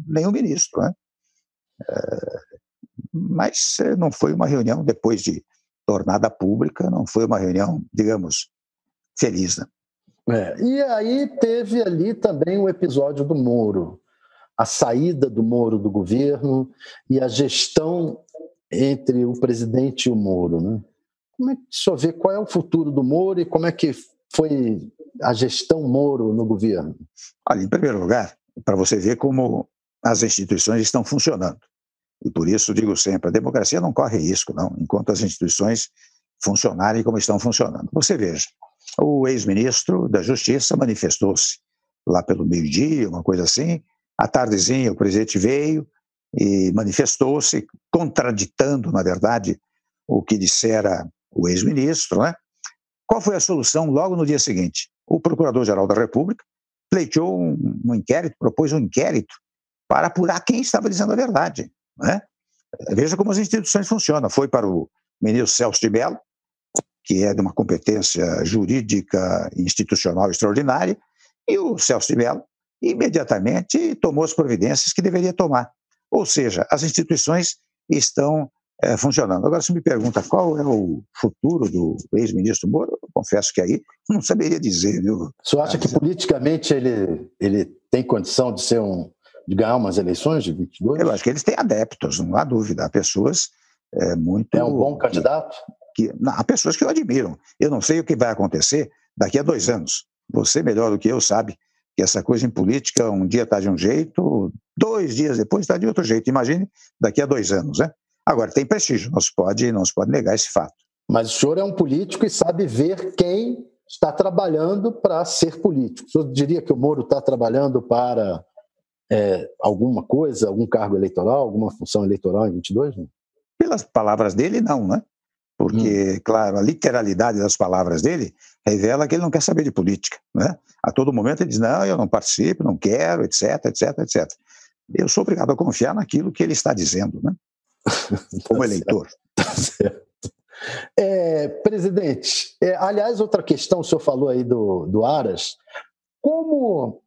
nenhum ministro. Né? É, mas eh, não foi uma reunião, depois de tornada pública, não foi uma reunião, digamos, feliz. Né? É, e aí teve ali também o episódio do Moro, a saída do Moro do governo e a gestão entre o presidente e o Moro. Né? Como é que senhor vê qual é o futuro do Moro e como é que foi a gestão Moro no governo? Olha, em primeiro lugar, para você ver como as instituições estão funcionando. E por isso digo sempre, a democracia não corre risco, não, enquanto as instituições funcionarem como estão funcionando. Você veja, o ex-ministro da Justiça manifestou-se lá pelo meio-dia, uma coisa assim. À tardezinha, o presidente veio e manifestou-se, contraditando, na verdade, o que dissera o ex-ministro. Né? Qual foi a solução logo no dia seguinte? O Procurador-Geral da República pleiteou um, inquérito, propôs um inquérito para apurar quem estava dizendo a verdade. Né? Veja como as instituições funcionam. Foi para o ministro Celso de Mello, que é de uma competência jurídica institucional extraordinária, e o Celso de Mello imediatamente tomou as providências que deveria tomar. Ou seja, as instituições estão é, funcionando. Agora, se me pergunta qual é o futuro do ex-ministro Moro, eu confesso que aí não saberia dizer. Viu? O senhor acha que politicamente ele, ele tem condição de ser um de ganhar umas eleições de 22? Eu acho que eles têm adeptos, não há dúvida. Há pessoas é, muito. É um bom candidato? Que, não, há pessoas que o admiram. Eu não sei o que vai acontecer daqui a dois anos. Você, melhor do que eu, sabe que essa coisa em política, um dia está de um jeito, dois dias depois está de outro jeito. Imagine daqui a dois anos, né? Agora, tem prestígio, não se pode, não se pode negar esse fato. Mas o senhor é um político e sabe ver quem está trabalhando para ser político. O senhor diria que o Moro está trabalhando para é, alguma coisa, algum cargo eleitoral, alguma função eleitoral em 22? Não? Pelas palavras dele, não, né? Porque, hum. claro, a literalidade das palavras dele revela que ele não quer saber de política, né? A todo momento ele diz, não, eu não participo, não quero, etc, etc, etc. Eu sou obrigado a confiar naquilo que ele está dizendo, né? Como tá eleitor. Tá certo. É, presidente, é, aliás, outra questão, o senhor falou aí do, do Aras, como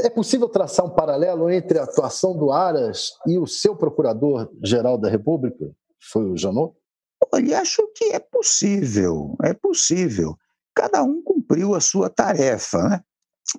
é possível traçar um paralelo entre a atuação do Aras e o seu procurador-geral da República, foi o Janot? Olha, acho que é possível, é possível. Cada um cumpriu a sua tarefa, né?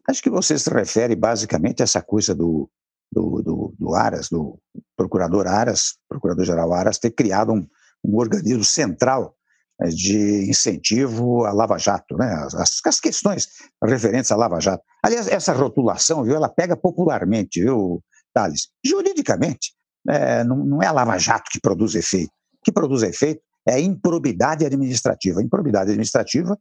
Acho que você se refere basicamente a essa coisa do, do, do, do Aras, do procurador Aras, procurador-geral Aras, ter criado um, um organismo central eh, de incentivo à Lava Jato, né? As, as, questões referentes à Lava Jato. Aliás, essa rotulação, viu, ela pega popularmente, viu, Thales? Juridicamente, é, não, não, é a Lava Jato que produz efeito. O que produz efeito é a improbidade administrativa. A improbidade administrativa,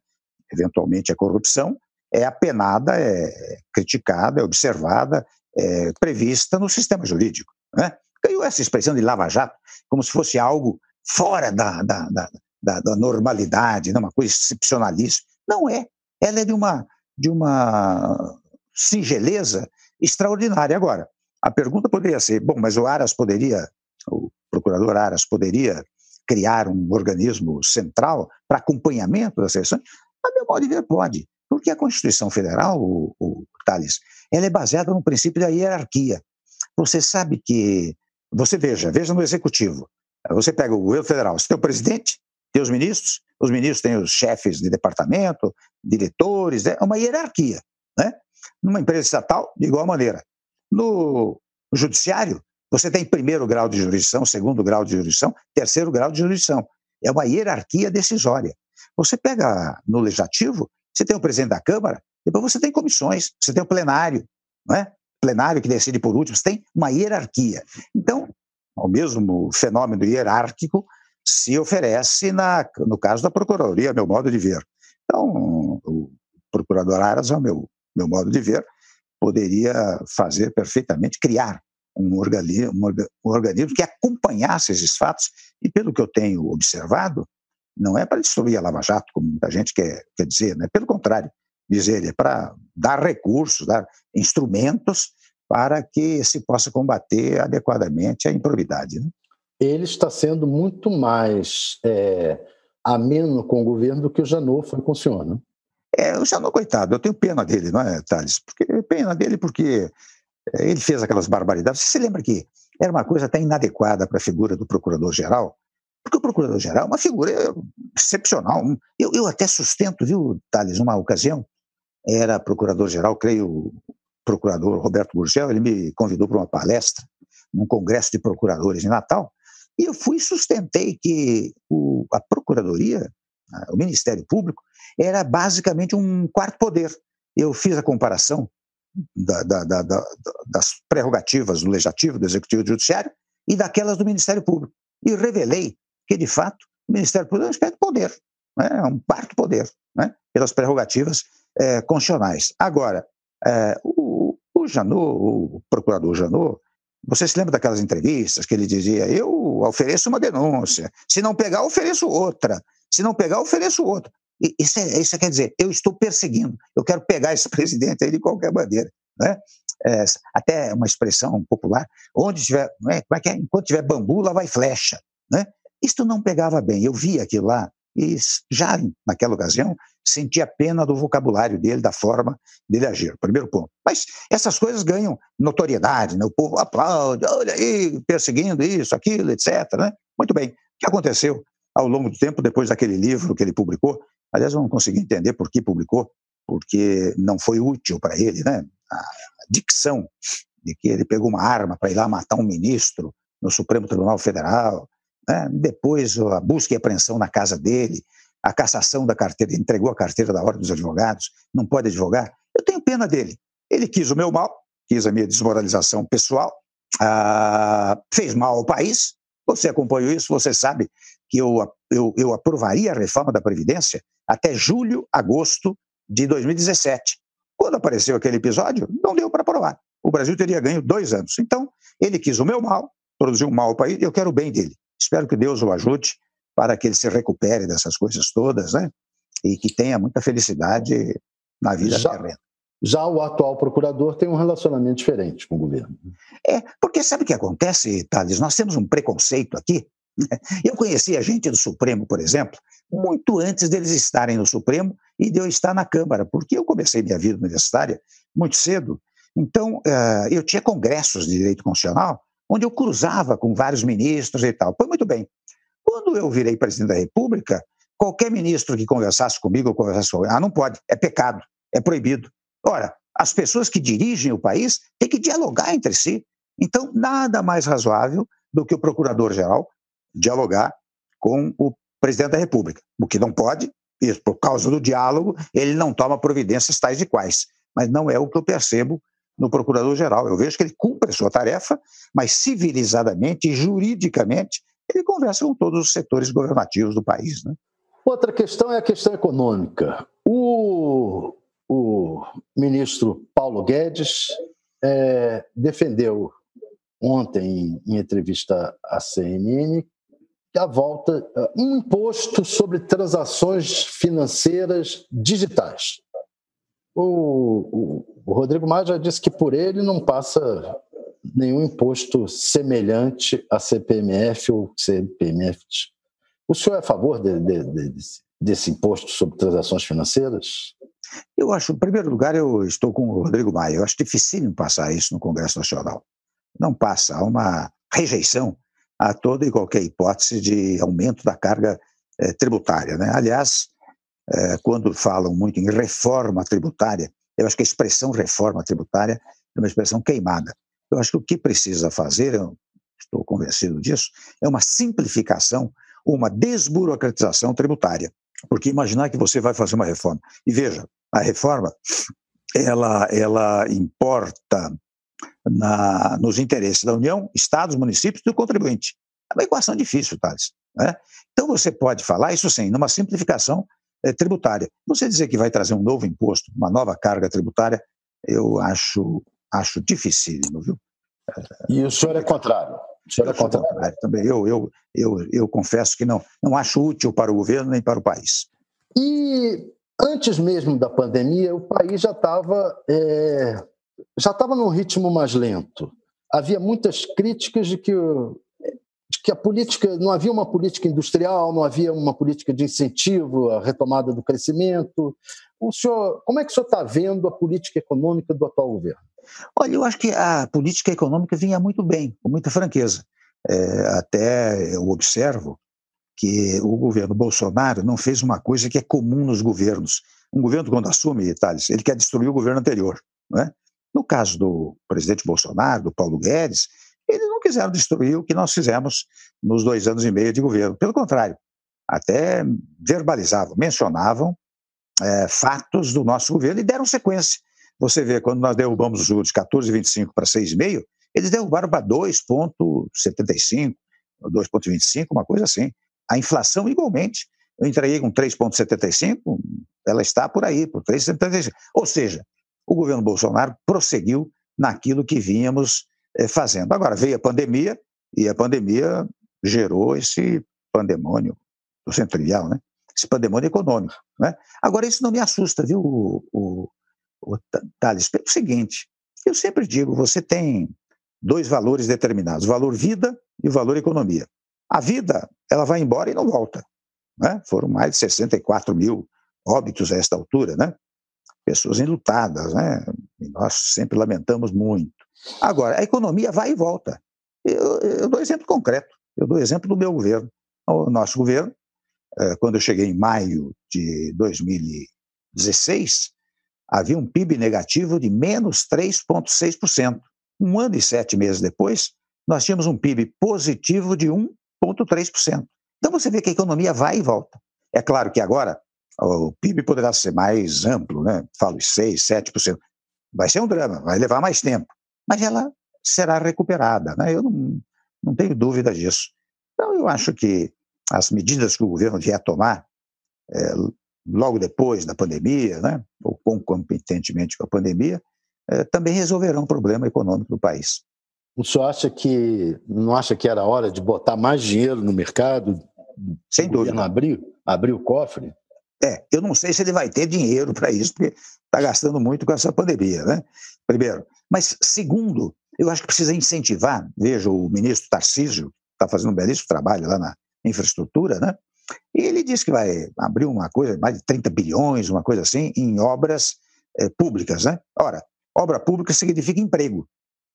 eventualmente a corrupção, é apenada, é criticada, é observada, é prevista no sistema jurídico. Né? Caiu essa expressão de Lava Jato como se fosse algo fora da, da, da da, da normalidade, né, uma coisa excepcionalíssima. Não é. Ela é de uma, de uma singeleza extraordinária. Agora, a pergunta poderia ser: bom, mas o Aras poderia, o procurador Aras poderia criar um organismo central para acompanhamento das eleições? A meu modo de ver, pode. Porque a Constituição Federal, o, o Thales, ela é baseada no princípio da hierarquia. Você sabe que. Você veja, veja no executivo. Você pega o governo federal, você tem o presidente, tem os ministros, os ministros têm os chefes de departamento, diretores, é uma hierarquia. Né? Numa empresa estatal, de igual maneira. No judiciário, você tem primeiro grau de jurisdição, segundo grau de jurisdição, terceiro grau de jurisdição. É uma hierarquia decisória. Você pega no legislativo, você tem o presidente da Câmara, depois você tem comissões, você tem o plenário, não é? plenário que decide por último, você tem uma hierarquia. Então, o mesmo fenômeno hierárquico se oferece na, no caso da Procuradoria, meu modo de ver. Então, o procurador Aras, ao meu, meu modo de ver, poderia fazer perfeitamente, criar um organismo, um organismo que acompanhasse esses fatos, e pelo que eu tenho observado, não é para destruir a Lava Jato, como muita gente quer, quer dizer, né? pelo contrário, dizer, é para dar recursos, dar instrumentos para que se possa combater adequadamente a improbidade. Né? ele está sendo muito mais é, ameno com o governo do que o Janot foi com o senhor, né? É, o Janot, coitado, eu tenho pena dele, não é, Thales? Porque, pena dele porque é, ele fez aquelas barbaridades. Você se lembra que era uma coisa até inadequada para a figura do procurador-geral? Porque o procurador-geral é uma figura excepcional. Eu, eu até sustento, viu, Thales, uma ocasião, era procurador-geral, creio, o procurador Roberto Gurgel, ele me convidou para uma palestra num congresso de procuradores em Natal, e eu fui sustentei que o, a Procuradoria, o Ministério Público, era basicamente um quarto poder. Eu fiz a comparação da, da, da, das prerrogativas do Legislativo, do Executivo e do Judiciário e daquelas do Ministério Público. E revelei que, de fato, o Ministério Público é um espécie de poder, né? é um quarto poder, né? pelas prerrogativas é, constitucionais. Agora, é, o Janot, o procurador Janot, você se lembra daquelas entrevistas que ele dizia: Eu ofereço uma denúncia, se não pegar, ofereço outra, se não pegar, ofereço outra. E isso, é, isso quer dizer, eu estou perseguindo, eu quero pegar esse presidente aí de qualquer maneira. Né? É, até uma expressão popular, onde tiver, é, como é que é? Enquanto tiver bambu, lá vai flecha. Né? Isto não pegava bem, eu vi aquilo lá, e já naquela ocasião sentia pena do vocabulário dele, da forma dele agir. Primeiro ponto. Mas essas coisas ganham notoriedade, né? o povo aplaude, olha aí, perseguindo isso, aquilo, etc. Né? Muito bem. O que aconteceu ao longo do tempo, depois daquele livro que ele publicou? Aliás, eu não consegui entender por que publicou, porque não foi útil para ele, né? A dicção de que ele pegou uma arma para ir lá matar um ministro no Supremo Tribunal Federal, né? depois a busca e apreensão na casa dele, a cassação da carteira, entregou a carteira da Ordem dos Advogados, não pode advogar. Eu tenho pena dele. Ele quis o meu mal, quis a minha desmoralização pessoal, ah, fez mal ao país. Você acompanhou isso, você sabe que eu, eu, eu aprovaria a reforma da Previdência até julho, agosto de 2017. Quando apareceu aquele episódio, não deu para aprovar. O Brasil teria ganho dois anos. Então, ele quis o meu mal, produziu um mal ao país, eu quero o bem dele. Espero que Deus o ajude para que ele se recupere dessas coisas todas, né? E que tenha muita felicidade na vida já, terrena. Já o atual procurador tem um relacionamento diferente com o governo. É, porque sabe o que acontece, Thales? Nós temos um preconceito aqui. Né? Eu conheci a gente do Supremo, por exemplo, muito antes deles estarem no Supremo e de eu estar na Câmara, porque eu comecei minha vida universitária muito cedo. Então, eh, eu tinha congressos de direito constitucional onde eu cruzava com vários ministros e tal. Foi muito bem. Quando eu virei presidente da República, qualquer ministro que conversasse comigo ou conversasse comigo, ah, não pode, é pecado, é proibido. Ora, as pessoas que dirigem o país têm que dialogar entre si. Então, nada mais razoável do que o procurador-geral dialogar com o presidente da República. O que não pode, por causa do diálogo, ele não toma providências tais e quais. Mas não é o que eu percebo no procurador-geral. Eu vejo que ele cumpre a sua tarefa, mas civilizadamente e juridicamente ele conversa com todos os setores governativos do país. Né? Outra questão é a questão econômica. O, o ministro Paulo Guedes é, defendeu ontem, em entrevista à CNN, a volta, um imposto sobre transações financeiras digitais. O, o, o Rodrigo Maia já disse que por ele não passa nenhum imposto semelhante a CPMF ou CPMF. O senhor é a favor de, de, de, desse imposto sobre transações financeiras? Eu acho, em primeiro lugar, eu estou com o Rodrigo Maia. Eu acho difícil passar isso no Congresso Nacional. Não passa. Há uma rejeição a toda e qualquer hipótese de aumento da carga eh, tributária. Né? Aliás, quando falam muito em reforma tributária, eu acho que a expressão reforma tributária é uma expressão queimada. Eu acho que o que precisa fazer, eu estou convencido disso, é uma simplificação, uma desburocratização tributária. Porque imaginar que você vai fazer uma reforma. E veja, a reforma, ela, ela importa na, nos interesses da União, Estados, municípios e do contribuinte. É uma equação difícil, Thales. Né? Então você pode falar, isso sim, numa simplificação é, tributária. Você dizer que vai trazer um novo imposto, uma nova carga tributária, eu acho, acho dificílimo, viu? E o senhor é contrário? O senhor é contrário também. Eu, eu, eu, eu confesso que não, não acho útil para o governo nem para o país. E antes mesmo da pandemia, o país já estava é, já estava num ritmo mais lento. Havia muitas críticas de que, de que a política não havia uma política industrial, não havia uma política de incentivo à retomada do crescimento. O senhor, como é que o senhor está vendo a política econômica do atual governo? Olha, eu acho que a política econômica vinha muito bem, com muita franqueza. É, até eu observo que o governo Bolsonaro não fez uma coisa que é comum nos governos. Um governo, quando assume, Thales, ele quer destruir o governo anterior. Não é? No caso do presidente Bolsonaro, do Paulo Guedes, eles não quiseram destruir o que nós fizemos nos dois anos e meio de governo. Pelo contrário, até verbalizavam, mencionavam é, fatos do nosso governo e deram sequência. Você vê, quando nós derrubamos os juros de 14,25 para 6,5, eles derrubaram para 2,75, 2,25, uma coisa assim. A inflação, igualmente, eu entreguei com 3,75, ela está por aí, por 3,75. Ou seja, o governo Bolsonaro prosseguiu naquilo que vínhamos fazendo. Agora, veio a pandemia, e a pandemia gerou esse pandemônio, do centro trivial, né? esse pandemônio econômico. Né? Agora, isso não me assusta, viu, o, o, o Thales? Pelo seguinte, eu sempre digo, você tem dois valores determinados, o valor vida e o valor economia. A vida, ela vai embora e não volta. Né? Foram mais de 64 mil óbitos a esta altura, né? Pessoas enlutadas, né? E nós sempre lamentamos muito. Agora, a economia vai e volta. Eu, eu dou exemplo concreto. Eu dou exemplo do meu governo. O nosso governo, é, quando eu cheguei em maio de 2016, havia um PIB negativo de menos 3,6%. Um ano e sete meses depois, nós tínhamos um PIB positivo de 1,3%. Então você vê que a economia vai e volta. É claro que agora o PIB poderá ser mais amplo, né? falo 6, 7%. Vai ser um drama, vai levar mais tempo, mas ela será recuperada. Né? Eu não, não tenho dúvida disso. Então, eu acho que as medidas que o governo vier tomar é, logo depois da pandemia, né, ou concomitentemente com a pandemia, é, também resolverão o problema econômico do país. O senhor acha que não acha que era hora de botar mais dinheiro no mercado? Sem dúvida. Abrir, abrir o cofre? É, eu não sei se ele vai ter dinheiro para isso, porque está gastando muito com essa pandemia, né? Primeiro. Mas, segundo, eu acho que precisa incentivar. Veja, o ministro Tarcísio está fazendo um belíssimo trabalho lá na infraestrutura, né? E ele disse que vai abrir uma coisa, mais de 30 bilhões, uma coisa assim, em obras é, públicas, né? Ora, obra pública significa emprego,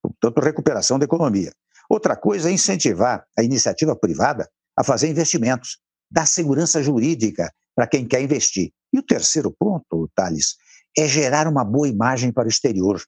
portanto, recuperação da economia. Outra coisa é incentivar a iniciativa privada a fazer investimentos, dar segurança jurídica para quem quer investir. E o terceiro ponto, Thales, é gerar uma boa imagem para o exterior.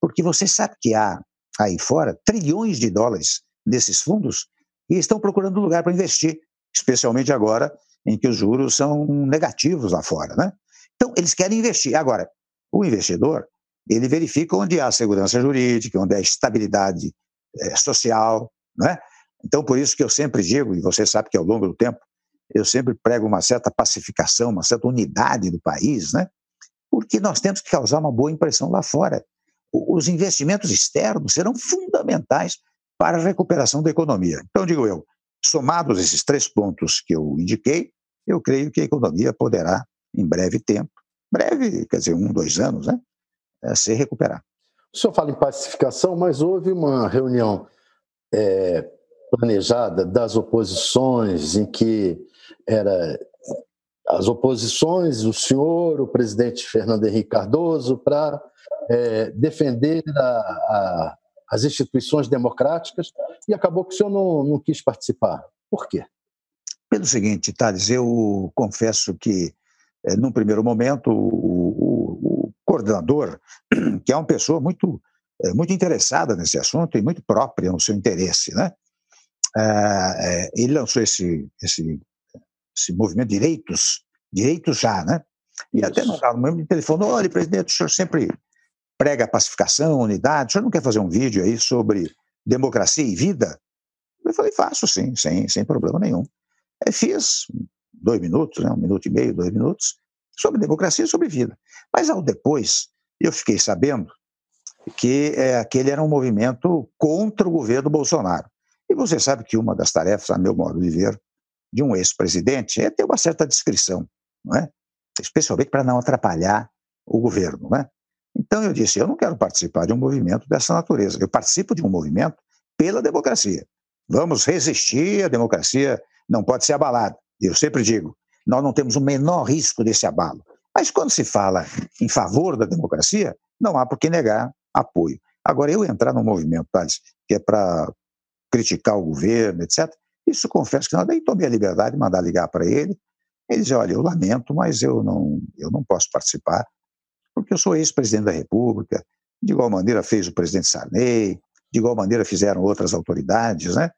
Porque você sabe que há aí fora trilhões de dólares desses fundos e estão procurando lugar para investir, especialmente agora em que os juros são negativos lá fora. Né? Então, eles querem investir. Agora, o investidor, ele verifica onde há segurança jurídica, onde há estabilidade é, social. Né? Então, por isso que eu sempre digo, e você sabe que ao longo do tempo, eu sempre prego uma certa pacificação, uma certa unidade do país, né? porque nós temos que causar uma boa impressão lá fora. Os investimentos externos serão fundamentais para a recuperação da economia. Então, digo eu, somados esses três pontos que eu indiquei, eu creio que a economia poderá, em breve tempo, breve, quer dizer, um, dois anos, né, é, se recuperar. O senhor fala em pacificação, mas houve uma reunião é, planejada das oposições em que era as oposições, o senhor, o presidente Fernando Henrique Cardoso, para é, defender a, a, as instituições democráticas, e acabou que o senhor não, não quis participar. Por quê? Pelo seguinte, Thales, eu confesso que, é, num primeiro momento, o, o, o, coordenador, que é uma pessoa muito, é, muito interessada nesse assunto e muito própria no seu interesse, né? É, ele lançou esse, esse esse movimento direitos, direitos já, né? E Isso. até no momento ele falou, olha, presidente, o senhor sempre prega pacificação, unidade, o senhor não quer fazer um vídeo aí sobre democracia e vida? Eu falei, faço sim, sem, sem problema nenhum. Aí fiz dois minutos, né, um minuto e meio, dois minutos, sobre democracia e sobre vida. Mas ao depois, eu fiquei sabendo que é, aquele era um movimento contra o governo Bolsonaro. E você sabe que uma das tarefas, a meu modo de ver, de um ex-presidente é ter uma certa discrição, não é? especialmente para não atrapalhar o governo. Não é? Então eu disse: eu não quero participar de um movimento dessa natureza. Eu participo de um movimento pela democracia. Vamos resistir, a democracia não pode ser abalada. Eu sempre digo: nós não temos o menor risco desse abalo. Mas quando se fala em favor da democracia, não há por que negar apoio. Agora, eu entrar num movimento, Thales, que é para criticar o governo, etc., isso confesso que não, daí tomei a liberdade de mandar ligar para ele. Ele disse: Olha, eu lamento, mas eu não, eu não posso participar, porque eu sou ex-presidente da República. De igual maneira fez o presidente Sarney, de igual maneira fizeram outras autoridades, né?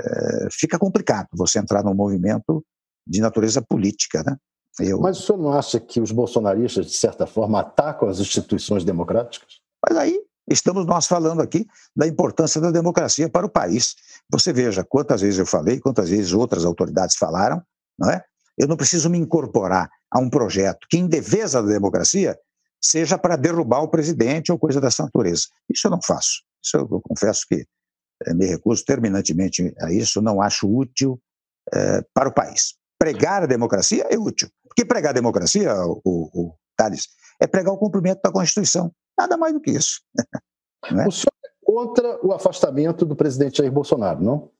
É, fica complicado você entrar num movimento de natureza política, né? Eu... Mas o senhor não acha que os bolsonaristas, de certa forma, atacam as instituições democráticas? Mas aí estamos nós falando aqui da importância da democracia para o país. Você veja quantas vezes eu falei, quantas vezes outras autoridades falaram, não é? Eu não preciso me incorporar a um projeto que, em defesa da democracia, seja para derrubar o presidente ou coisa dessa natureza. Isso eu não faço. Isso eu, eu confesso que é, me recuso terminantemente a isso, não acho útil é, para o país. Pregar a democracia é útil. Porque pregar a democracia, o, o, Thales, é pregar o cumprimento da Constituição. Nada mais do que isso. é? O senhor é contra o afastamento do presidente Jair Bolsonaro, não?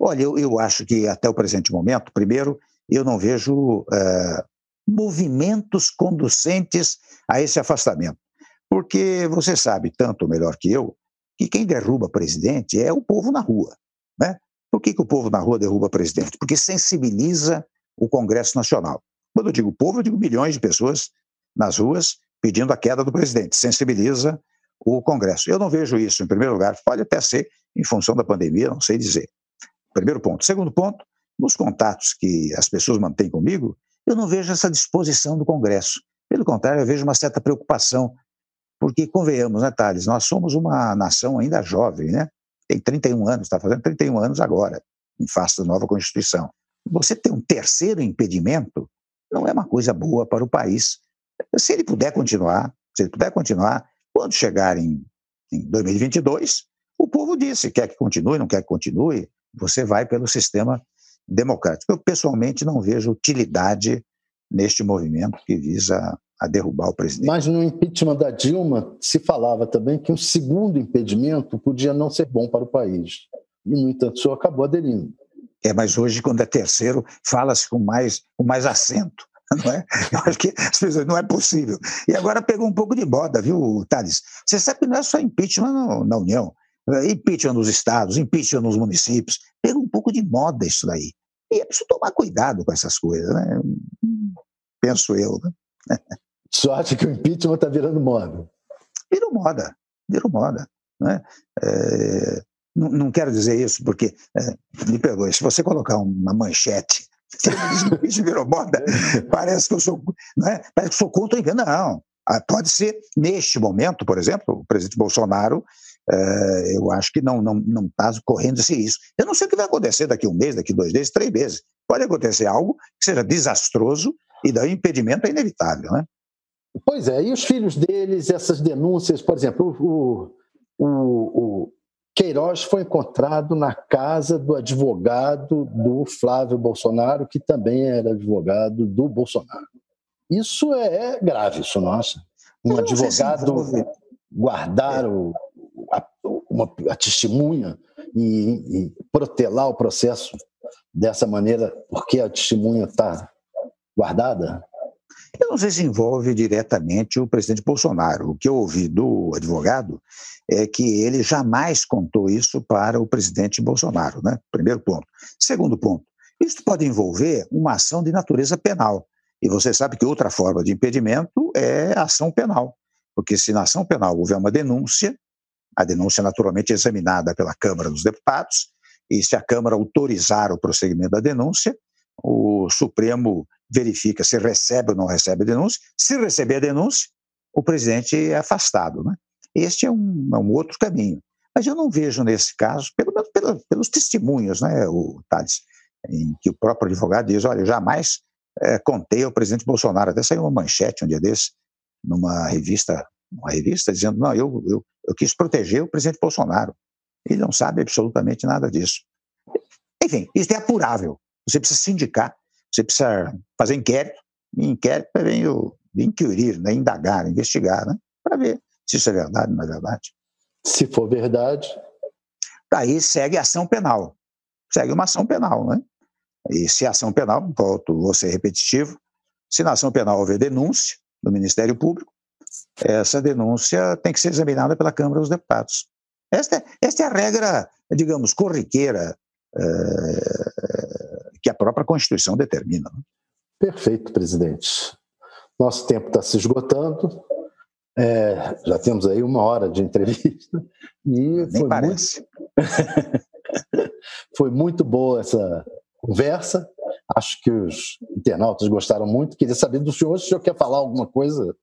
Olha, eu, eu acho que até o presente momento, primeiro, eu não vejo uh, movimentos conducentes a esse afastamento. Porque você sabe, tanto melhor que eu, que quem derruba presidente é o povo na rua. Né? Por que, que o povo na rua derruba presidente? Porque sensibiliza o Congresso Nacional. Quando eu digo povo, eu digo milhões de pessoas nas ruas pedindo a queda do presidente. Sensibiliza o Congresso. Eu não vejo isso, em primeiro lugar, pode até ser em função da pandemia, não sei dizer. Primeiro ponto. Segundo ponto, nos contatos que as pessoas mantêm comigo, eu não vejo essa disposição do Congresso. Pelo contrário, eu vejo uma certa preocupação, porque, convenhamos, né, Thales, nós somos uma nação ainda jovem, né? Tem 31 anos, está fazendo 31 anos agora, em face da nova Constituição. Você ter um terceiro impedimento não é uma coisa boa para o país. Se ele puder continuar, se ele puder continuar, quando chegar em, em 2022, o povo disse, quer que continue, não quer que continue, você vai pelo sistema democrático. Eu, pessoalmente, não vejo utilidade neste movimento que visa a derrubar o presidente. Mas no impeachment da Dilma se falava também que um segundo impedimento podia não ser bom para o país. E, no entanto, o senhor acabou aderindo. É, mas hoje, quando é terceiro, fala-se com mais, com mais acento. Não é? Eu acho que as pessoas não é possível. E agora pegou um pouco de moda, viu, Thales? Você sabe que não é só impeachment no, na União. Impeachment nos estados, impeachment nos municípios. Pegou um pouco de moda isso daí. E é preciso tomar cuidado com essas coisas, né? Penso eu. Né? Só acha que o impeachment está virando moda? Virou moda, virou moda. Né? É, não, não, quero dizer isso porque, é, me perdoe, se você colocar uma manchete isso virou moda, parece que eu sou, né? parece que sou contra o Não, ah, pode ser neste momento, por exemplo, o presidente Bolsonaro é, eu acho que não não não está correndo esse risco. Eu não sei o que vai acontecer daqui um mês, daqui dois meses, três meses. Pode acontecer algo que seja desastroso e daí o impedimento é inevitável, né? Pois é, e os filhos deles, essas denúncias, por exemplo, o, o, o Queiroz foi encontrado na casa do advogado do Flávio Bolsonaro, que também era advogado do Bolsonaro. Isso é, é grave, isso acha? Um advogado guardar o, a, uma, a testemunha e, e protelar o processo dessa maneira, porque a testemunha está guardada? Eu não sei se envolve diretamente o presidente Bolsonaro. O que eu ouvi do advogado é que ele jamais contou isso para o presidente Bolsonaro, né? Primeiro ponto. Segundo ponto, isso pode envolver uma ação de natureza penal. E você sabe que outra forma de impedimento é ação penal. Porque se na ação penal houver uma denúncia, a denúncia naturalmente é examinada pela Câmara dos Deputados, e se a Câmara autorizar o prosseguimento da denúncia, o Supremo verifica se recebe ou não recebe a denúncia. Se receber a denúncia, o presidente é afastado. Né? Este é um, é um outro caminho. Mas eu não vejo nesse caso, pelo menos pelos, pelos testemunhos, né, o Thales, em que o próprio advogado diz: olha, jamais é, contei ao presidente Bolsonaro. Até saiu uma manchete um dia desse, numa revista uma revista dizendo: não, eu, eu, eu quis proteger o presidente Bolsonaro. Ele não sabe absolutamente nada disso. Enfim, isso é apurável. Você precisa sindicar, você precisa fazer inquérito, e inquérito vem o inquirir, né, indagar, investigar, né, para ver se isso é verdade ou não é verdade. Se for verdade. Daí segue a ação penal. Segue uma ação penal, né? E se a ação penal, volto, vou ser repetitivo, se na ação penal houver denúncia do Ministério Público, essa denúncia tem que ser examinada pela Câmara dos Deputados. Esta, é, esta é a regra, digamos, corriqueira é, que a própria Constituição determina. Né? Perfeito, presidente. Nosso tempo está se esgotando. É, já temos aí uma hora de entrevista. E Nem parece. Muito... foi muito boa essa conversa. Acho que os internautas gostaram muito. Queria saber do senhor se o senhor quer falar alguma coisa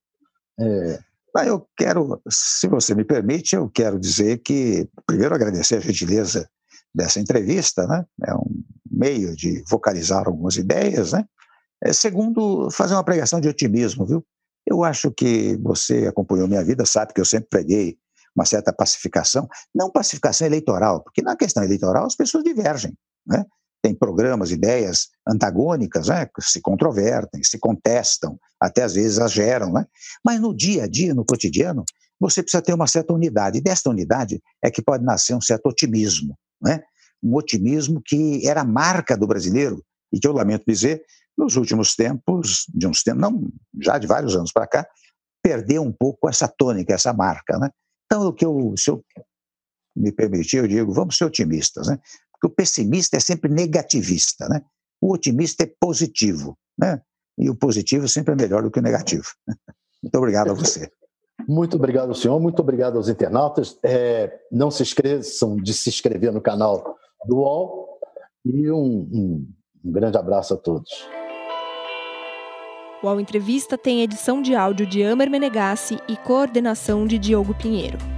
é, eu quero, se você me permite, eu quero dizer que, primeiro, agradecer a gentileza dessa entrevista, né? É um meio de vocalizar algumas ideias, né? É, segundo, fazer uma pregação de otimismo, viu? Eu acho que você acompanhou minha vida, sabe que eu sempre preguei uma certa pacificação, não pacificação eleitoral, porque na questão eleitoral as pessoas divergem, né? Tem programas, ideias antagônicas, né? se controvertem, se contestam, até às vezes exageram, né? Mas no dia a dia, no cotidiano, você precisa ter uma certa unidade. E desta unidade é que pode nascer um certo otimismo, né? Um otimismo que era marca do brasileiro e que eu lamento dizer, nos últimos tempos, de uns tempos, não, já de vários anos para cá, perdeu um pouco essa tônica, essa marca, né? Então, o que eu, se eu me permitir, eu digo, vamos ser otimistas, né? Porque o pessimista é sempre negativista, né? O otimista é positivo, né? E o positivo sempre é melhor do que o negativo. Muito obrigado a você. Muito obrigado, senhor. Muito obrigado aos internautas. É, não se esqueçam de se inscrever no canal do UOL e um, um, um grande abraço a todos. O UOL Entrevista tem edição de áudio de Amer Menegassi e coordenação de Diogo Pinheiro.